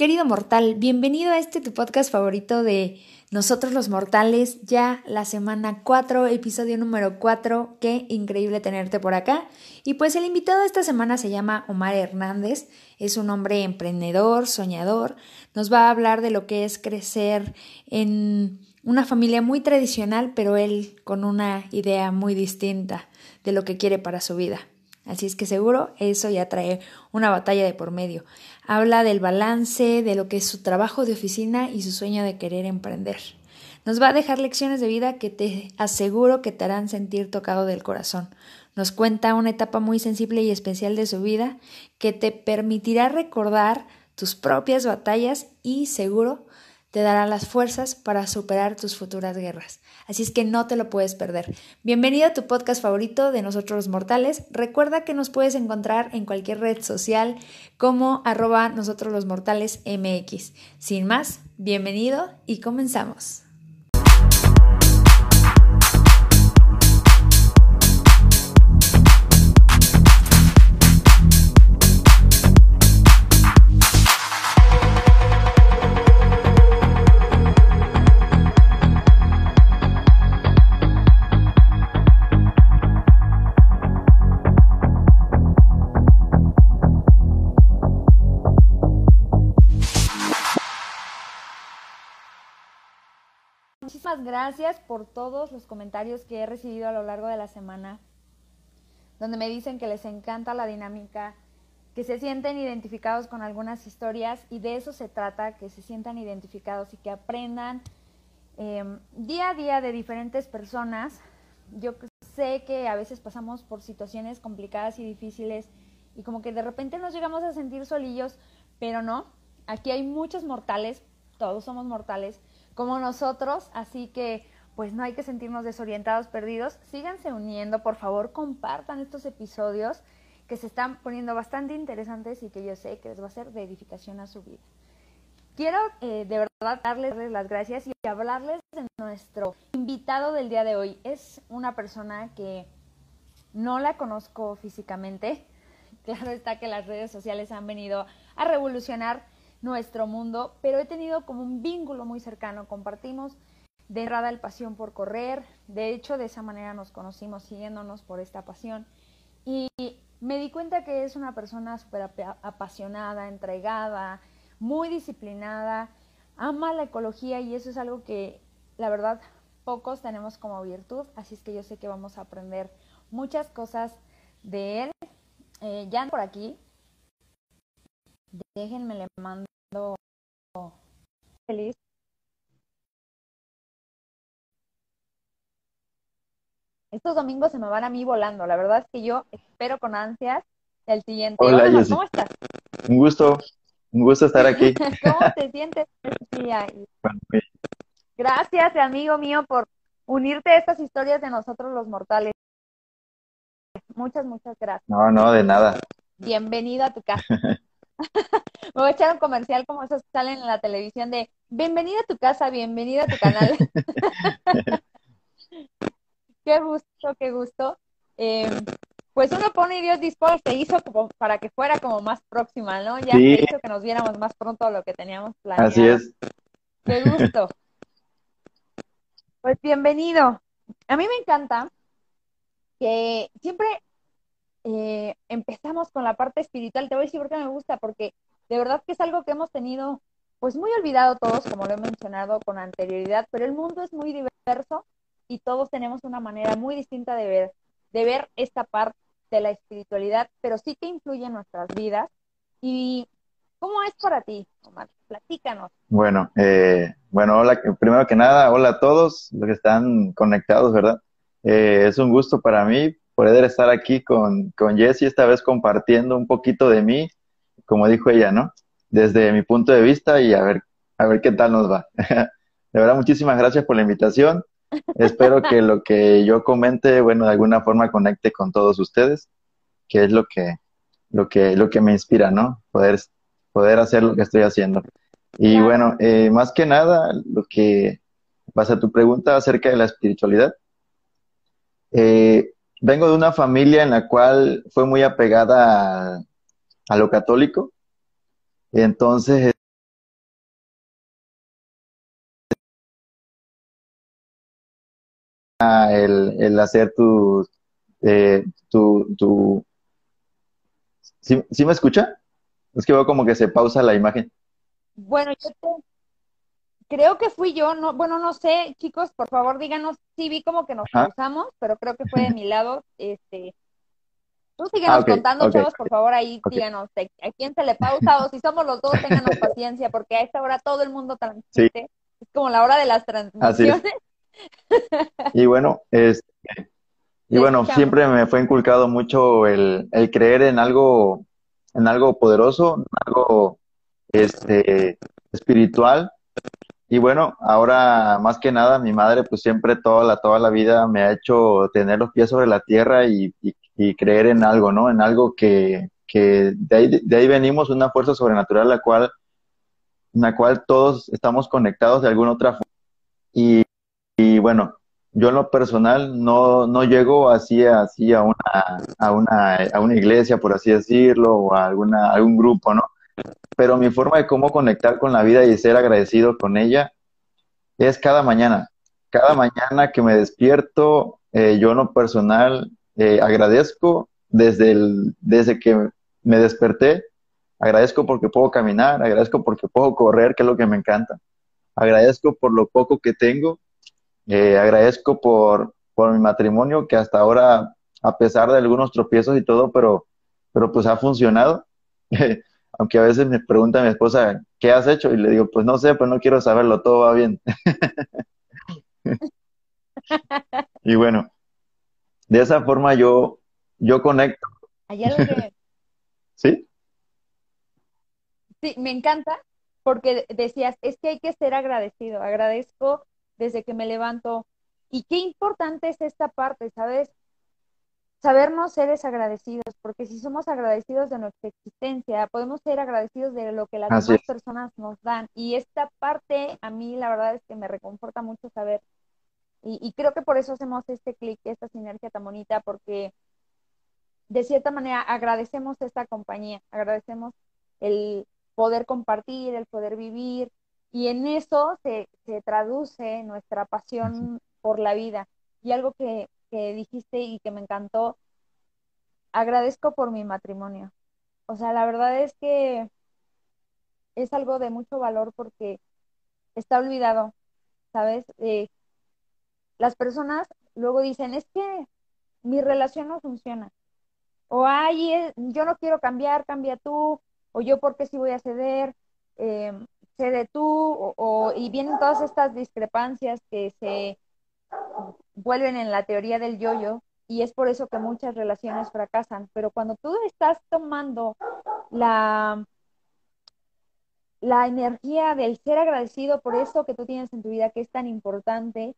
Querido mortal, bienvenido a este tu podcast favorito de Nosotros los Mortales, ya la semana 4, episodio número 4. Qué increíble tenerte por acá. Y pues el invitado de esta semana se llama Omar Hernández, es un hombre emprendedor, soñador, nos va a hablar de lo que es crecer en una familia muy tradicional, pero él con una idea muy distinta de lo que quiere para su vida. Así es que seguro eso ya trae una batalla de por medio. Habla del balance, de lo que es su trabajo de oficina y su sueño de querer emprender. Nos va a dejar lecciones de vida que te aseguro que te harán sentir tocado del corazón. Nos cuenta una etapa muy sensible y especial de su vida que te permitirá recordar tus propias batallas y seguro te dará las fuerzas para superar tus futuras guerras. Así es que no te lo puedes perder. Bienvenido a tu podcast favorito de Nosotros los Mortales. Recuerda que nos puedes encontrar en cualquier red social como arroba Nosotros los Mortales MX. Sin más, bienvenido y comenzamos. Gracias por todos los comentarios que he recibido a lo largo de la semana, donde me dicen que les encanta la dinámica, que se sienten identificados con algunas historias y de eso se trata, que se sientan identificados y que aprendan em, día a día de diferentes personas. Yo sé que a veces pasamos por situaciones complicadas y difíciles y como que de repente nos llegamos a sentir solillos, pero no, aquí hay muchos mortales, todos somos mortales como nosotros, así que pues no hay que sentirnos desorientados, perdidos. Síganse uniendo, por favor, compartan estos episodios que se están poniendo bastante interesantes y que yo sé que les va a ser de edificación a su vida. Quiero eh, de verdad darles las gracias y hablarles de nuestro invitado del día de hoy. Es una persona que no la conozco físicamente. Claro está que las redes sociales han venido a revolucionar nuestro mundo, pero he tenido como un vínculo muy cercano, compartimos de entrada el pasión por correr, de hecho de esa manera nos conocimos siguiéndonos por esta pasión y me di cuenta que es una persona súper apasionada, entregada, muy disciplinada, ama la ecología y eso es algo que la verdad pocos tenemos como virtud, así es que yo sé que vamos a aprender muchas cosas de él. Eh, ya por aquí, déjenme le mando feliz. Estos domingos se me van a mí volando. La verdad es que yo espero con ansias el siguiente. Hola, ¿cómo estás? Un gusto, un gusto estar aquí. ¿Cómo te sientes? Gracias, amigo mío, por unirte a estas historias de nosotros los mortales. Muchas, muchas gracias. No, no, de nada. Bienvenido a tu casa. Me voy a echar un comercial como esos que salen en la televisión de bienvenida a tu casa, bienvenida a tu canal. qué gusto, qué gusto. Em, pues uno pone y Dios dispone, se hizo como para que fuera como más próxima, ¿no? Ya se hizo que nos viéramos más pronto de lo que teníamos planeado. Así es. Qué gusto. Pues bienvenido. A mí me encanta que siempre eh, empezamos con la parte espiritual. Te voy a decir por qué me gusta, porque de verdad que es algo que hemos tenido pues muy olvidado todos, como lo he mencionado con anterioridad, pero el mundo es muy diverso y todos tenemos una manera muy distinta de ver, de ver esta parte de la espiritualidad, pero sí que influye en nuestras vidas. ¿Y cómo es para ti, Omar? Platícanos. Bueno, eh, bueno, hola, primero que nada, hola a todos los que están conectados, ¿verdad? Eh, es un gusto para mí poder estar aquí con, con Jessie, esta vez compartiendo un poquito de mí, como dijo ella, ¿no? Desde mi punto de vista y a ver, a ver qué tal nos va. De verdad, muchísimas gracias por la invitación. Espero que lo que yo comente, bueno, de alguna forma conecte con todos ustedes, que es lo que, lo que, lo que me inspira, ¿no? Poder, poder hacer lo que estoy haciendo. Y bueno, eh, más que nada, lo que pasa a tu pregunta acerca de la espiritualidad, eh, vengo de una familia en la cual fue muy apegada a, lo católico. Entonces, eh, ah, el, el hacer tu, eh, tu, tu... ¿Sí, ¿Sí me escucha? Es que veo como que se pausa la imagen. Bueno, yo te, creo que fui yo, no, bueno, no sé, chicos, por favor díganos, sí vi como que nos pausamos, pero creo que fue de mi lado, este, tú síguenos ah, contando, chavos, por favor, ahí díganos a quién se le pausa o si somos los dos, ténganos paciencia, porque a esta hora todo el mundo transmite, es como la hora de las transmisiones. Y bueno, este, y bueno, siempre me fue inculcado mucho el, el creer en algo, en algo poderoso, en algo este, espiritual, y bueno, ahora más que nada, mi madre pues siempre toda la, toda la vida me ha hecho tener los pies sobre la tierra y, creer en algo, ¿no? En algo que, que de, ahí, de ahí venimos, una fuerza sobrenatural la cual, la cual todos estamos conectados de alguna otra forma. Y, y bueno, yo en lo personal no, no llego así, así a, una, a, una, a una iglesia, por así decirlo, o a alguna, a algún grupo, ¿no? Pero mi forma de cómo conectar con la vida y ser agradecido con ella es cada mañana. Cada mañana que me despierto, eh, yo en lo personal eh, agradezco desde, el, desde que me desperté, agradezco porque puedo caminar, agradezco porque puedo correr, que es lo que me encanta. Agradezco por lo poco que tengo, eh, agradezco por, por mi matrimonio que hasta ahora, a pesar de algunos tropiezos y todo, pero, pero pues ha funcionado. aunque a veces me pregunta mi esposa, ¿qué has hecho? Y le digo, pues no sé, pues no quiero saberlo, todo va bien. y bueno, de esa forma yo, yo conecto. ¿Sí? Sí, me encanta porque decías, es que hay que ser agradecido, agradezco desde que me levanto. Y qué importante es esta parte, ¿sabes? Sabernos seres agradecidos, porque si somos agradecidos de nuestra existencia, podemos ser agradecidos de lo que las demás personas nos dan. Y esta parte a mí la verdad es que me reconforta mucho saber. Y, creo que por eso hacemos este clic, esta sinergia tan bonita, porque de cierta manera agradecemos esta compañía, agradecemos el poder compartir, el poder vivir, y en eso se, se traduce nuestra pasión por la vida. Y algo que, que dijiste y que me encantó. Agradezco por mi matrimonio. O sea, la verdad es que es algo de mucho valor porque está olvidado, ¿sabes? Eh, las personas luego dicen, es que mi relación no funciona. O, ay, eh, yo no quiero cambiar, cambia tú. O yo, ¿por qué sí voy a ceder? Eh, cede tú. o, y vienen todas estas discrepancias que se vuelven en la teoría del yoyo y es por eso que muchas relaciones fracasan. Pero cuando tú estás tomando la, la energía del ser agradecido por eso que tú tienes en tu vida, que es tan importante,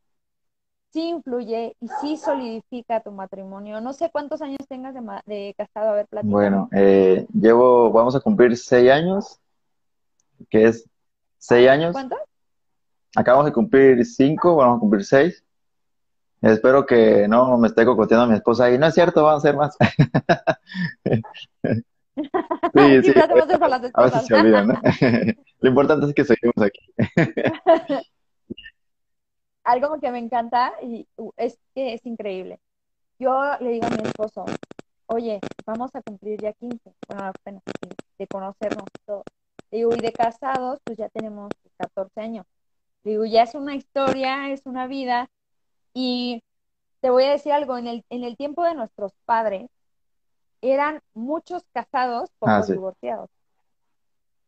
sí influye y sí solidifica tu matrimonio. No sé cuántos años tengas de, de casado, a ver, platicado. Bueno, eh, llevo, vamos a cumplir seis años, que es seis años. ¿Cuántos? Acabamos de cumplir cinco, vamos a cumplir seis. Espero que no me esté cocoteando a mi esposa y no es cierto, van a ser más. sí, sí. a veces se olvidan, ¿no? Lo importante es que seguimos aquí. Algo que me encanta y es que es increíble. Yo le digo a mi esposo, oye, vamos a cumplir ya 15, bueno, apenas de conocernos todos. Digo, y de casados, pues ya tenemos 14 años. Digo, ya es una historia, es una vida, y te voy a decir algo, en el, en el tiempo de nuestros padres, eran muchos casados, pocos ah, divorciados.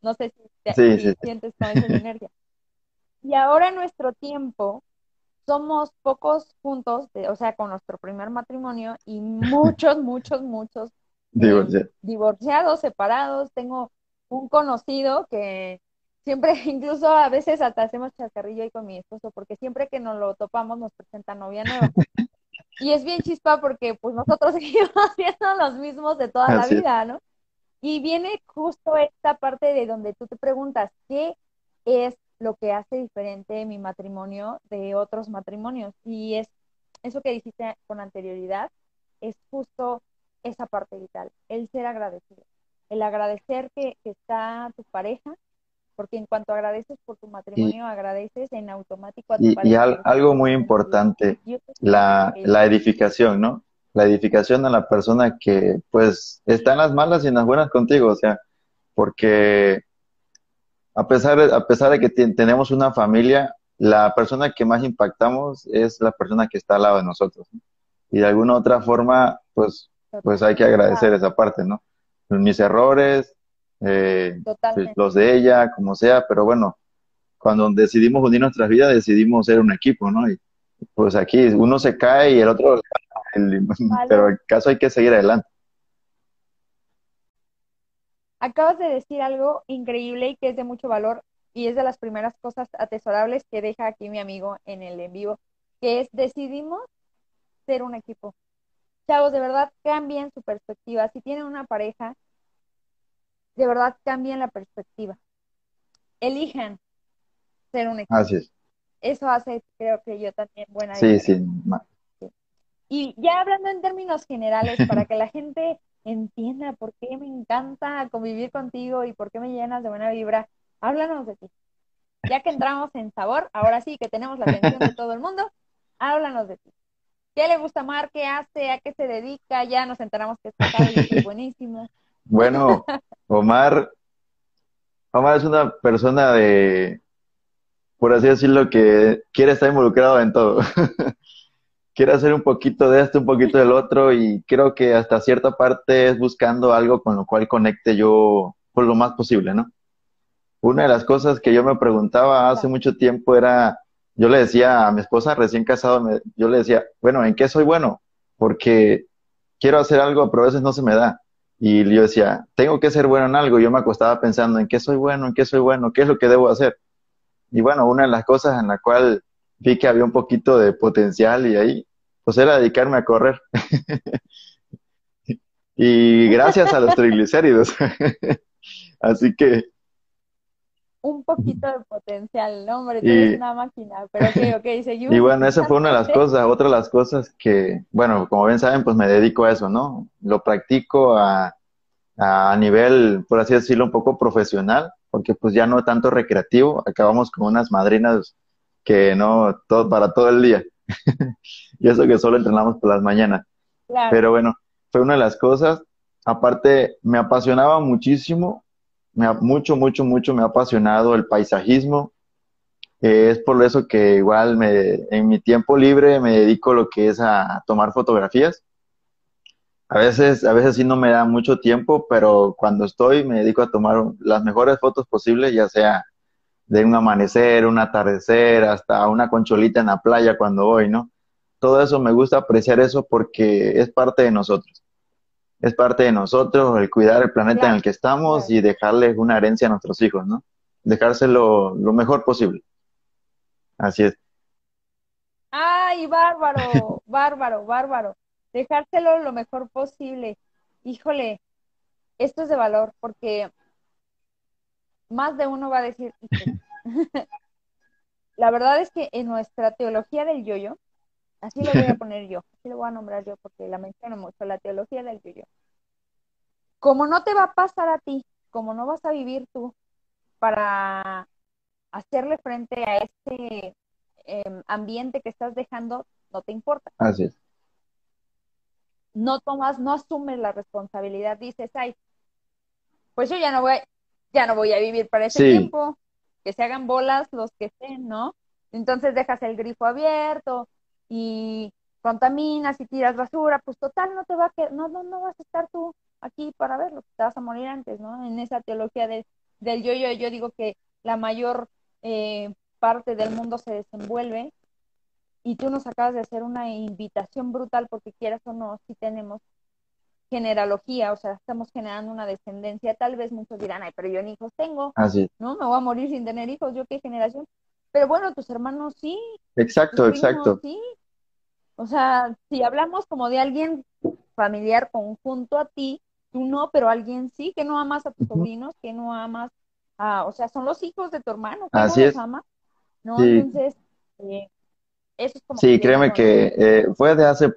No sé si, te, sientes con esa energía. Y ahora en nuestro tiempo somos pocos juntos, o sea, con nuestro primer matrimonio y muchos, muchos, muchos eh, divorciados, separados. Tengo un conocido que siempre, incluso a veces hasta hacemos chascarrillo ahí con mi esposo, porque siempre que nos lo topamos nos presenta novia nueva. y es bien chispa porque pues nosotros seguimos siendo los mismos de toda la vida, ¿no? Y viene justo esta parte de donde tú te preguntas, ¿qué es lo que hace diferente mi matrimonio de otros matrimonios? Y es eso que dijiste con anterioridad, es justo esa parte vital, el ser agradecido, el agradecer que, que está tu pareja, porque en cuanto agradeces por tu matrimonio, agradeces en automático a tu Y, y al- algo muy importante, la, edificación, ¿no? La edificación a la persona que, pues, está en las malas y en las buenas contigo, o sea, porque a pesar de, a pesar de que ten- tenemos una familia, la persona que más impactamos es la persona que está al lado de nosotros, ¿no? Y de alguna otra forma, pues, pues hay que agradecer esa parte, ¿no? Mis errores, eh, los de ella, como sea, pero bueno, cuando decidimos unir nuestras vidas, decidimos ser un equipo, ¿no? Y pues aquí uno se cae y el otro, el- pero el caso hay que seguir adelante. Acabas de decir algo increíble y que es de mucho valor y es de las primeras cosas atesorables que deja aquí mi amigo en el en vivo, que es decidimos ser un equipo. Chavos, de verdad cambien su perspectiva. Si tienen una pareja, de verdad cambien la perspectiva. Elijan ser un equipo. Así es. Eso hace, creo que yo también, buena Sí, diferencia. sí. ma- Y ya hablando en términos generales, para que la gente entienda por qué me encanta convivir contigo y por qué me llenas de buena vibra, háblanos de ti. Ya que entramos en sabor, ahora sí que tenemos la atención de todo el mundo, háblanos de ti. ¿Qué le gusta Mar? ¿Qué hace? ¿A qué se dedica? Ya nos enteramos que es casado y es buenísimo. Bueno, Omar, Omar es una persona de, por así decirlo, que quiere estar involucrado en todo. Quiere hacer un poquito de esto, un poquito del otro, y creo que hasta cierta parte es buscando algo con lo cual conecte yo por lo más posible, ¿no? Una de las cosas que yo me preguntaba hace mucho tiempo era, yo le decía a mi esposa recién casado, yo le decía, bueno, ¿en qué soy bueno? Porque quiero hacer algo, pero a veces no se me da. Y yo decía, tengo que ser bueno en algo. Yo me acostaba pensando en qué soy bueno, en qué soy bueno, qué es lo que debo hacer. Y bueno, una de las cosas en la cual vi que había un poquito de potencial y ahí, pues era dedicarme a correr. Y gracias a los triglicéridos. Así que Un poquito de potencial, ¿no? Hombre, tú Y- eres una máquina, pero ok, ok, seguimos. Y bueno, esa fue una de las cosas. Otra de las cosas que, bueno, como bien saben, pues me dedico a eso, ¿no? Lo practico a, a nivel, por así decirlo, un poco profesional, porque pues ya no tanto recreativo. Acabamos con unas madrinas que no, todo, para todo el día. Y eso que solo entrenamos por las mañanas. Claro. Pero bueno, fue una de las cosas. Aparte, me apasionaba muchísimo, me, ha- mucho, mucho, mucho me ha apasionado el paisajismo. Eh, es por eso que igual me, en mi tiempo libre me dedico lo que es a tomar fotografías. A veces, a veces sí no me da mucho tiempo, pero cuando estoy me dedico a tomar las mejores fotos posibles, ya sea de un amanecer, un atardecer, hasta una concholita en la playa cuando voy, ¿no? Todo eso me gusta apreciar eso porque es parte de nosotros. Es parte de nosotros el cuidar el planeta Claro, en el que estamos claro. y dejarles una herencia a nuestros hijos, ¿no? Dejárselo lo mejor posible. Así es. Ay, bárbaro, bárbaro, bárbaro. Dejárselo lo mejor posible. Híjole, esto es de valor porque más de uno va a decir. La verdad es que en nuestra teología del yoyo, así le voy a poner yo, así le voy a nombrar yo porque la menciono mucho, la teología del yoyo. Como no te va a pasar a ti, como no vas a vivir tú para hacerle frente a este eh, ambiente que estás dejando, no te importa. Así es. No tomas, no asumes la responsabilidad, dices, ay, pues yo ya no voy, ya no voy a vivir para ese Sí. tiempo, que se hagan bolas los que estén, ¿no? Entonces dejas el grifo abierto y contaminas y tiras basura, pues total no te va a que no, no, no vas a estar tú aquí para verlo, te vas a morir antes, ¿no? En esa teología de- del yo-yo, yo digo que la mayor eh, parte del mundo se desenvuelve y tú nos acabas de hacer una invitación brutal porque quieras o no, si tenemos generalogía, o sea, estamos generando una descendencia, tal vez muchos dirán, ay, pero yo ni hijos tengo, Así. ¿no? Me voy a morir sin tener hijos, ¿yo qué generación? Pero bueno, tus hermanos sí, Exacto, exacto. sí. O sea, si hablamos como de alguien familiar conjunto a ti, tú no, pero alguien sí, que no amas a tus sobrinos, que no amas a, o sea, son los hijos de tu hermano, que Así no es. los amas, ¿no? Sí. Entonces, eh, eso es como Sí, que créeme que eh, fue de hace,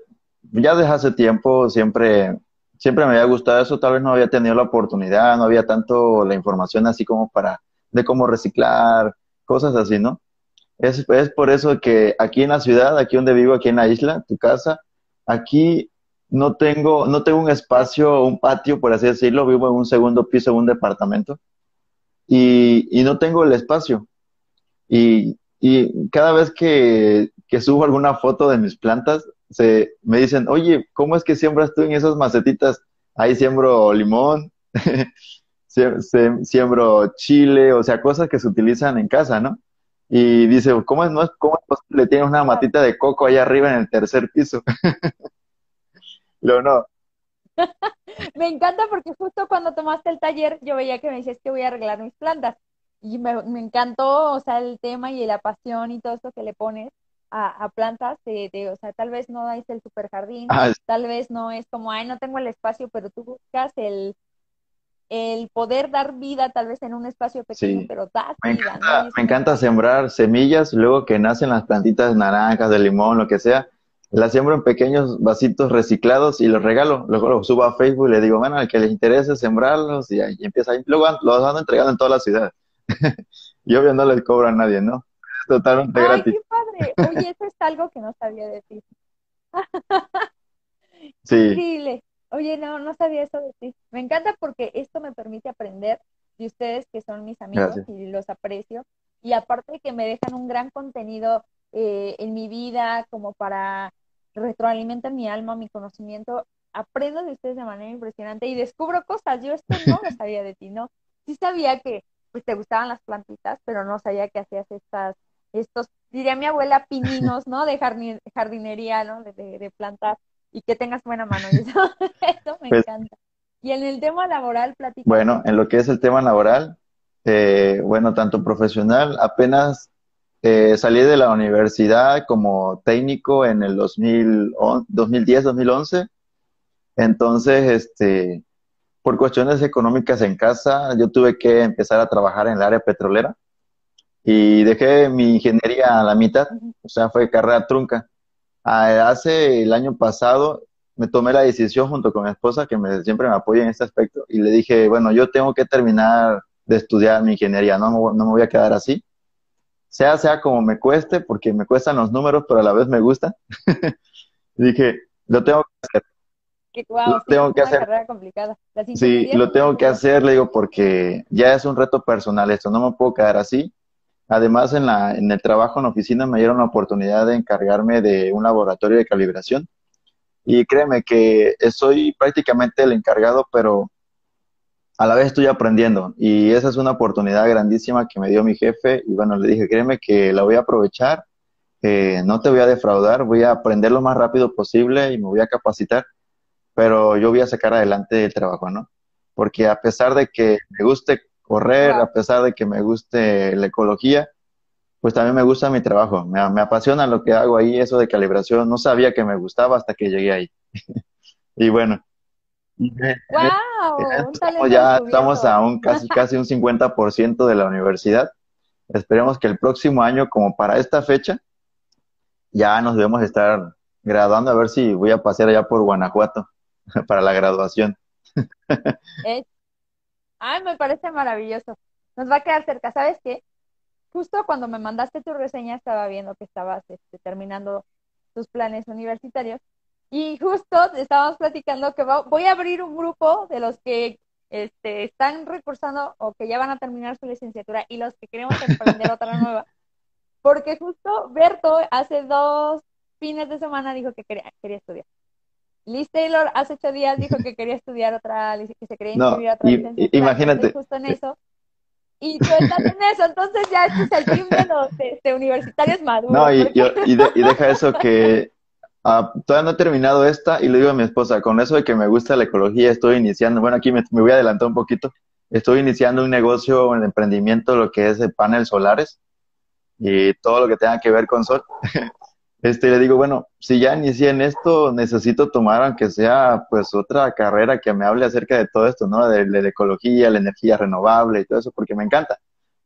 ya desde hace tiempo, siempre, siempre me había gustado eso, tal vez no había tenido la oportunidad, no había tanto la información así como para de cómo reciclar, cosas así, ¿no? Es, es por eso que aquí en la ciudad, aquí donde vivo, aquí en la isla, tu casa, aquí no tengo, no tengo un espacio, un patio, por así decirlo, vivo en un segundo piso de un departamento y, y no tengo el espacio. Y, y cada vez que, que, subo alguna foto de mis plantas, se, me dicen, oye, ¿cómo es que siembras tú en esas macetitas? Ahí siembro limón, siembro chile, o sea, cosas que se utilizan en casa, ¿no? Y dice, ¿cómo es, no es, cómo es posible? Tienes una matita de coco allá arriba en el tercer piso. Lo no. me encanta porque justo cuando tomaste el taller yo veía que me decías que voy a arreglar mis plantas. Y me, me encantó, o sea, el tema y la pasión y todo eso que le pones a, plantas. De, o sea, tal vez no es el super jardín, ah, tal vez no es como, ay, no tengo el espacio, pero tú buscas el, el poder dar vida tal vez en un espacio pequeño, pero da me vida. Encanta, Me encanta sembrar semillas, luego que nacen las plantitas naranjas, de limón, lo que sea, las siembro en pequeños vasitos reciclados y los regalo. Luego los subo a Facebook y le digo, bueno, al que les interese sembrarlos y ahí empieza ahí. Luego los ando entregando en toda la ciudad. y obvio no les cobra a nadie, ¿no? Es totalmente Ay, gratis. qué padre. Oye, eso es algo que no sabía decir. sí. Increíble. Oye, no, no sabía eso de ti. Me encanta porque esto me permite aprender de ustedes que son mis amigos y los aprecio. Y aparte que me dejan un gran contenido eh, en mi vida como para retroalimentar mi alma, mi conocimiento, aprendo de ustedes de manera impresionante y descubro cosas. Yo esto no lo sabía de ti, ¿no? Sí sabía que pues te gustaban las plantitas, pero no sabía que hacías estas, estos, diría mi abuela, pininos, ¿no? De jardinería, ¿no? De, de, plantar y que tengas buena mano. eso, me pues encanta. Y en el tema laboral, platica. Bueno, en lo que es el tema laboral, eh, bueno, tanto profesional, apenas eh, salí de la universidad como técnico en el 2010, 2011. Entonces, este, por cuestiones económicas en casa, yo tuve que empezar a trabajar en el área petrolera y dejé mi ingeniería a la mitad, o sea, fue carrera trunca. Hace el año pasado me tomé la decisión junto con mi esposa, que me, siempre me apoya en este aspecto, y le dije, bueno, yo tengo que terminar de estudiar mi ingeniería, no, no me voy a quedar así. Sea, sea como me cueste, porque me cuestan los números, pero a la vez me gusta. dije, lo tengo que hacer. lo tengo que hacer. Sí, lo tengo que hacer, le digo, porque ya es un reto personal esto, no me puedo quedar así. Además, en, la, en el trabajo en la oficina me dieron la oportunidad de encargarme de un laboratorio de calibración. Y créeme que soy prácticamente el encargado, pero a la vez estoy aprendiendo. Y esa es una oportunidad grandísima que me dio mi jefe. Y bueno, le dije, créeme que la voy a aprovechar, no te voy a defraudar, voy a aprender lo más rápido posible y me voy a capacitar, pero yo voy a sacar adelante el trabajo, ¿no? Porque a pesar de que me guste correr, a pesar de que me guste la ecología, pues también me gusta mi trabajo, me, apasiona lo que hago ahí, eso de calibración, no sabía que me gustaba hasta que llegué ahí. y bueno. ¡Wow! ya estamos a un casi, casi un 50% de la universidad. Esperemos que el próximo año, como para esta fecha, ya nos debemos estar graduando, a ver si voy a pasear allá por Guanajuato para la graduación. Ay, me parece maravilloso. Nos va a quedar cerca. ¿Sabes qué? Justo cuando me mandaste tu reseña estaba viendo que estabas este, terminando tus planes universitarios y justo estábamos platicando que voy a abrir un grupo de los que este, están recursando o que ya van a terminar su licenciatura y los que queremos emprender otra nueva. Porque justo Berto hace dos fines de semana dijo que quería, quería estudiar. Liz Taylor hace ocho días dijo que quería estudiar otra, que se quería inscribir a otra licenciatura. Imagínate. Justo en eso. Y tú estás en eso, entonces ya este es el team de los de, universitarios maduros. No, y, y, deja eso que ah, todavía no he terminado esta y le digo a mi esposa, con eso de que me gusta la ecología, estoy iniciando, bueno, aquí me, me voy a adelantar un poquito, estoy iniciando un negocio, un emprendimiento, lo que es de paneles solares y todo lo que tenga que ver con sol. Este, le digo, bueno, si ya inicié en esto, necesito tomar, aunque sea, pues, otra carrera que me hable acerca de todo esto, ¿no? De, la ecología, la energía renovable y todo eso, porque me encanta.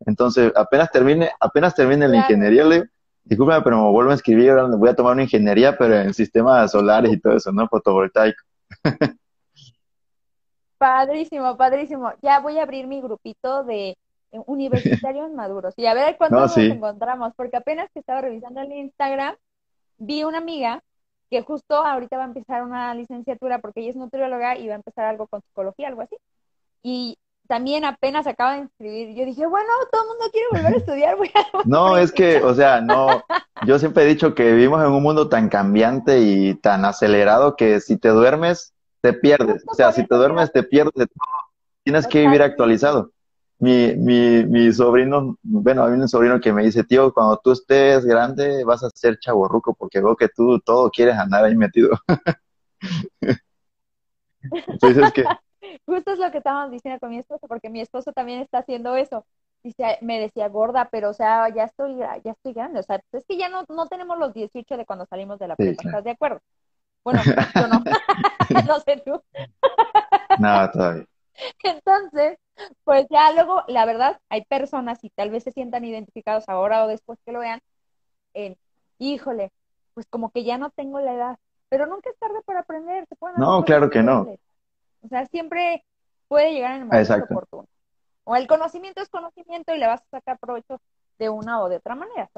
Entonces, apenas termine, apenas termine la ingeniería, le digo, discúlpame, pero me vuelvo a escribir, voy a tomar una ingeniería, pero en sistemas solares y todo eso, ¿no? Fotovoltaico. Padrísimo, padrísimo. Ya voy a abrir mi grupito de universitarios maduros. Y a ver cuándo nos encontramos, porque apenas que estaba revisando el Instagram, vi una amiga que justo ahorita va a empezar una licenciatura porque ella es nutrióloga y va a empezar algo con psicología, algo así. Y también apenas acaba de inscribir. Yo dije, bueno, todo el mundo quiere volver a estudiar. no, es que, o sea, no, yo siempre he dicho que vivimos en un mundo tan cambiante y tan acelerado que si te duermes, te pierdes. O sea, si te duermes, te pierdes de todo. Tienes que vivir actualizado. Mi, mi, mi sobrino, bueno, hay un sobrino que me dice, tío, cuando tú estés grande vas a ser chaborruco porque veo que tú todo quieres andar ahí metido. Entonces, que Justo es lo que estábamos diciendo con mi esposo, porque mi esposo también está haciendo eso. Dice, me decía gorda, pero o sea, ya estoy, ya estoy grande. O sea, es que ya no, no tenemos los 18 de cuando salimos de la prepa, ¿estás de acuerdo? Bueno, yo no. no sé tú. Nada, todavía. Entonces, pues ya luego, la verdad, hay personas y tal vez se sientan identificados ahora o después que lo vean, en, híjole, pues como que ya no tengo la edad, pero nunca es tarde para aprender. ¿se no, claro que no. O sea, siempre puede llegar en el momento oportuno. O el conocimiento es conocimiento y le vas a sacar provecho de una o de otra manera.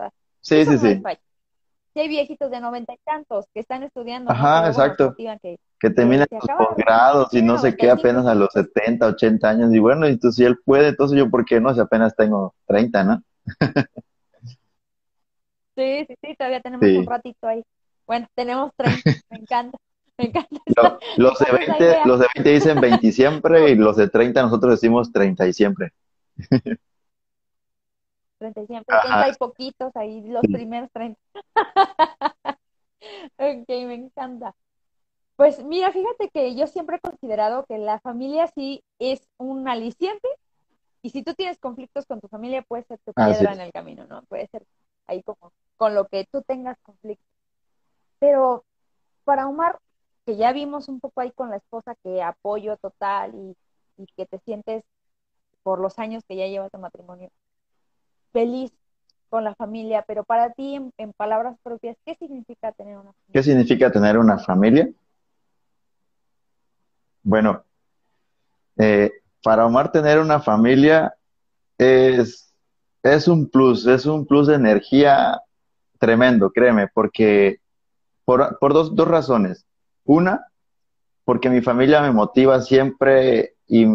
sí, sí, sí. Si hay viejitos de noventa y tantos que están estudiando. Ajá, exacto. Que, terminan sus posgrados y no sé qué apenas a los 70, 80 años. Y bueno, entonces si él puede, entonces yo, ¿por qué no? Si apenas tengo 30, ¿no? sí, sí, sí, todavía tenemos un ratito ahí. Bueno, tenemos 30, me encanta. Me encanta. los, de 20, los de 20 dicen 20 siempre y los de 30 nosotros decimos 30 y siempre. 30 y siempre, 30 y poquitos ahí, los primeros 30. ok, me encanta. Pues mira, fíjate que yo siempre he considerado que la familia sí es un aliciente y si tú tienes conflictos con tu familia puede ser tu piedra en el camino, ¿no? Puede ser ahí como con lo que tú tengas conflictos. Pero para Omar, que ya vimos un poco ahí con la esposa que apoyo total y, que te sientes por los años que ya llevas de matrimonio feliz con la familia, pero para ti, en, palabras propias, ¿qué significa tener una familia? ¿Qué significa tener una familia? Bueno, eh, para Omar tener una familia es, es un plus, es un plus de energía tremendo, créeme, porque por, por dos, dos razones. Una, porque mi familia me motiva siempre y,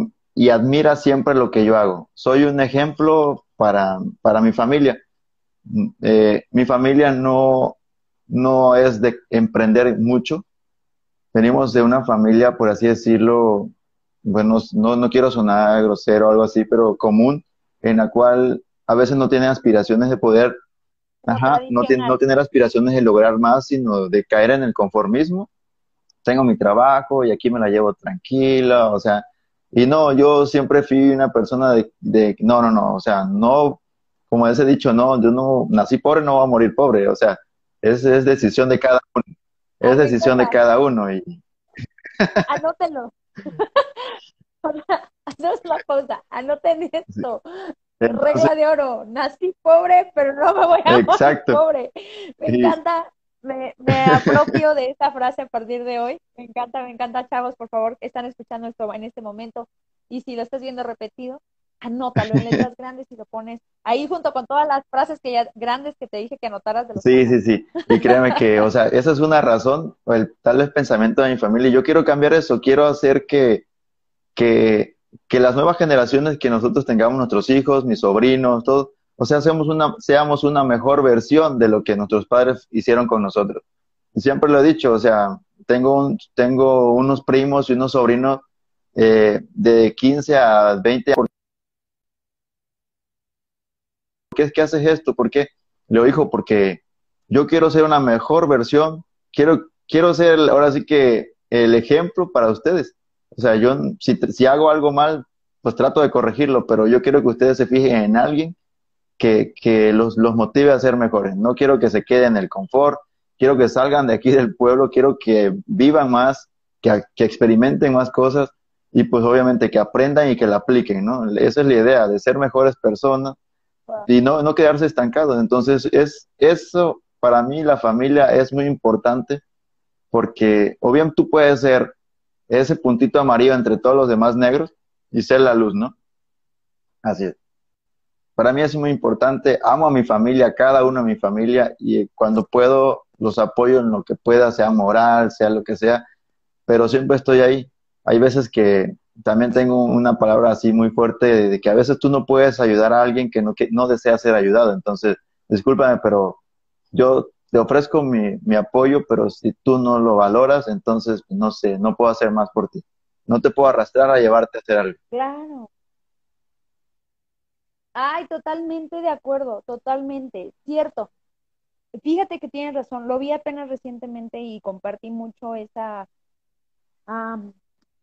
admira siempre lo que yo hago. Soy un ejemplo para, para mi familia. Eh, mi familia no, no es de emprender mucho. Venimos de una familia, por así decirlo, bueno, no, no quiero sonar grosero o algo así, pero común, en la cual a veces no tiene aspiraciones de poder, ajá, no, tiene, no tener aspiraciones de lograr más, sino de caer en el conformismo tengo mi trabajo y aquí me la llevo tranquila, o sea, y no, yo siempre fui una persona de, de no, no, no, o sea, no, como ese dicho, no, yo no, nací pobre, no voy a morir pobre, o sea, es, es decisión de cada uno, es decisión de cada uno y... Anótenlo. es la cosa, anoten esto. Regla de oro, nací pobre, pero no me voy a morir pobre. Me encanta me, apropio de esta frase a partir de hoy. Me encanta, me encanta, chavos, por favor, están escuchando esto en este momento. Y si lo estás viendo repetido, anótalo en letras grandes y lo pones ahí junto con todas las frases que ya grandes que te dije que anotaras de los Sí, sí, sí. Y créeme que, o sea, esa es una razón, o el tal vez pensamiento de mi familia. Yo quiero cambiar eso, quiero hacer que, que, que las nuevas generaciones que nosotros tengamos, nuestros hijos, mis sobrinos, todos, o sea, seamos una, seamos una mejor versión de lo que nuestros padres hicieron con nosotros. siempre lo he dicho, o sea, tengo, un, tengo unos primos y unos sobrinos eh, de 15 a 20 años. ¿Por qué es que haces esto? ¿Por qué? Le dijo, porque yo quiero ser una mejor versión, quiero, quiero ser ahora sí que el ejemplo para ustedes. O sea, yo si, si hago algo mal, pues trato de corregirlo, pero yo quiero que ustedes se fijen en alguien que, que los, los motive a ser mejores. No quiero que se queden en el confort, quiero que salgan de aquí del pueblo, quiero que vivan más, que, que experimenten más cosas y pues obviamente que aprendan y que la apliquen, ¿no? Esa es la idea, de ser mejores personas y no, no quedarse estancados. Entonces, es eso, para mí la familia es muy importante porque o bien tú puedes ser ese puntito amarillo entre todos los demás negros y ser la luz, ¿no? Así es. Para mí es muy importante, amo a mi familia, cada uno de mi familia, y cuando puedo los apoyo en lo que pueda, sea moral, sea lo que sea, pero siempre estoy ahí. Hay veces que también tengo una palabra así muy fuerte de que a veces tú no puedes ayudar a alguien que no, que no desea ser ayudado. Entonces, discúlpame, pero yo te ofrezco mi, mi apoyo, pero si tú no lo valoras, entonces no sé, no puedo hacer más por ti. No te puedo arrastrar a llevarte a hacer algo. Claro. Ay, totalmente de acuerdo, totalmente, cierto. Fíjate que tienes razón, lo vi apenas recientemente y compartí mucho esa,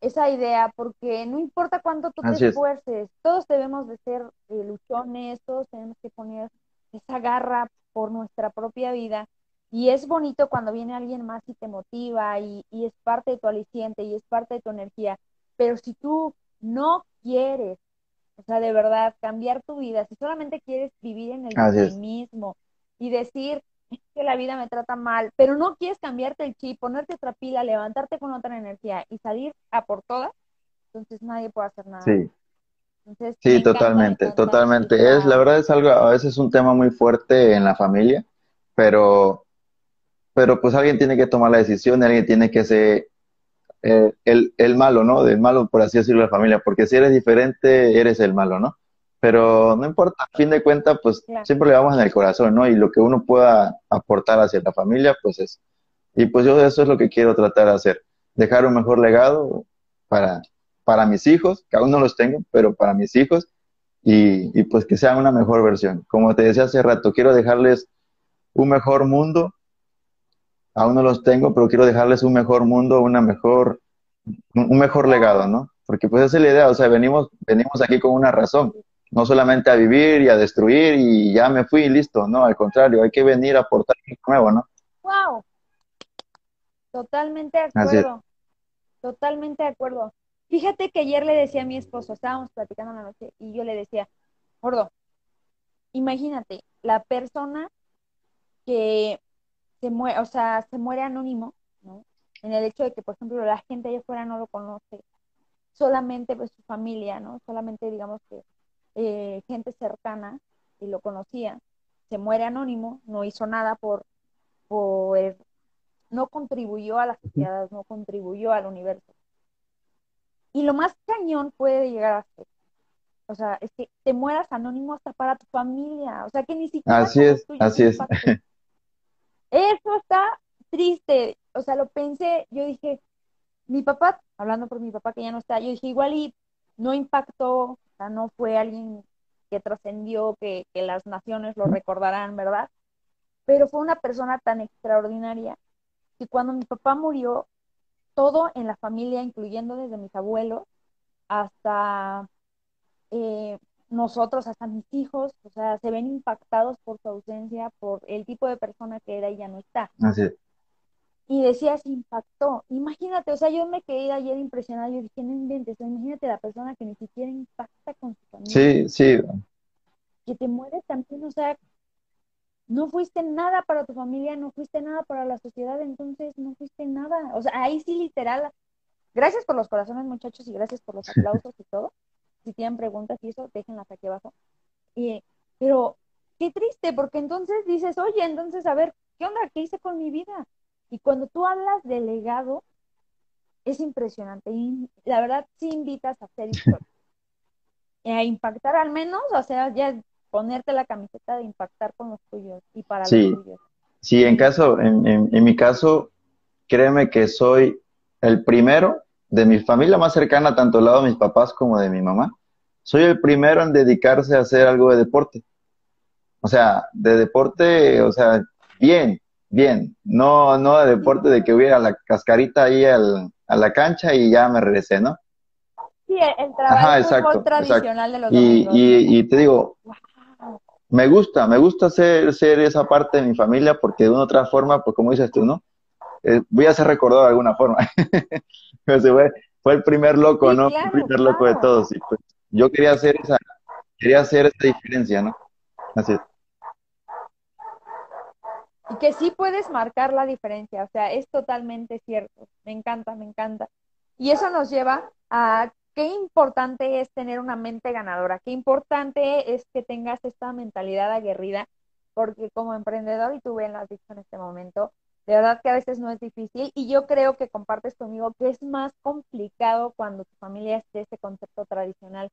esa idea, porque no importa cuánto tú te esfuerces, todos debemos de ser eh, luchones, todos tenemos que poner esa garra por nuestra propia vida. Y es bonito cuando viene alguien más y te motiva y, y es parte de tu aliciente y es parte de tu energía. Pero si tú no quieres, o sea, de verdad, cambiar tu vida, si solamente quieres vivir en el mismo y decir, que la vida me trata mal, pero no quieres cambiarte el chip, ponerte otra pila, levantarte con otra energía y salir a por todas, entonces nadie puede hacer nada. Sí. sí, totalmente, totalmente. Es, la verdad es algo, a veces es un tema muy fuerte en la familia, pero, pero pues alguien tiene que tomar la decisión, alguien tiene que ser eh, el, el malo, ¿no? Del malo, por así decirlo, la familia, porque si eres diferente, eres el malo, ¿no? pero no importa, a fin de cuentas, pues siempre le vamos en el corazón, ¿no? Y lo que uno pueda aportar hacia la familia, pues es. Y pues yo eso es lo que quiero tratar de hacer, dejar un mejor legado para, para mis hijos, que aún no los tengo, pero para mis hijos, y, y pues que sean una mejor versión. Como te decía hace rato, quiero dejarles un mejor mundo, aún no los tengo, pero quiero dejarles un mejor mundo, una mejor, un mejor legado, ¿no? Porque pues esa es la idea, o sea, venimos, venimos aquí con una razón no solamente a vivir y a destruir y ya me fui y listo, no, al contrario, hay que venir a aportar algo nuevo, ¿no? Wow. Totalmente de acuerdo. Totalmente de acuerdo. Fíjate que ayer le decía a mi esposo, estábamos platicando la noche y yo le decía, gordo, imagínate, la persona que se muere, o sea, se muere anónimo, ¿no? En el hecho de que, por ejemplo, la gente allá afuera no lo conoce, solamente pues su familia, ¿no? Solamente digamos que eh, gente cercana y lo conocía, se muere anónimo, no hizo nada por, por, no contribuyó a la sociedad, no contribuyó al universo. Y lo más cañón puede llegar a ser, o sea, es que te mueras anónimo hasta para tu familia, o sea, que ni siquiera... Así es, así es. Eso está triste, o sea, lo pensé, yo dije, mi papá, hablando por mi papá que ya no está, yo dije, igual y no impactó o sea, no fue alguien que trascendió, que, las naciones lo recordarán, ¿verdad? Pero fue una persona tan extraordinaria que cuando mi papá murió, todo en la familia, incluyendo desde mis abuelos hasta eh, nosotros, hasta mis hijos, o sea, se ven impactados por su ausencia, por el tipo de persona que era y ya no está. Así es y decías, impactó. Imagínate, o sea, yo me quedé ayer impresionada, yo dije, no inventes, imagínate la persona que ni siquiera impacta con su familia. Sí, sí. Que te mueres también, o sea, no fuiste nada para tu familia, no fuiste nada para la sociedad, entonces no fuiste nada. O sea, ahí sí literal. Gracias por los corazones, muchachos, y gracias por los aplausos y todo. Si tienen preguntas y eso, déjenlas aquí abajo. Y, pero qué triste, porque entonces dices, oye, entonces, a ver, ¿qué onda? ¿Qué hice con mi vida? Y cuando tú hablas de legado, es impresionante. Y la verdad, sí invitas a hacer historia. a impactar al menos, o sea, ya ponerte la camiseta de impactar con los tuyos y para sí. los tuyos. Sí, en caso, en, en, mi caso, créeme que soy el primero de mi familia más cercana, tanto al lado de mis papás como de mi mamá. Soy el primero en dedicarse a hacer algo de deporte. O sea, de deporte, o sea, bien, bien, no, no de deporte de que hubiera la cascarita ahí al, a la cancha y ya me regresé, ¿no? Sí, el trabajo tradicional de los y, y, y, te digo, me gusta, me gusta ser, ser esa parte de mi familia porque de una u otra forma, pues como dices tú, ¿no? Eh, voy a ser recordado de alguna forma. Pues, fue, fue, el primer loco, ¿no? el primer loco de todos. Y pues yo quería hacer esa, quería hacer esa diferencia, ¿no? Así es y que sí puedes marcar la diferencia, o sea, es totalmente cierto, me encanta, me encanta. Y eso nos lleva a qué importante es tener una mente ganadora, qué importante es que tengas esta mentalidad aguerrida, porque como emprendedor, y tú bien lo has dicho en este momento, de verdad que a veces no es difícil y yo creo que compartes conmigo que es más complicado cuando tu familia es de ese concepto tradicional,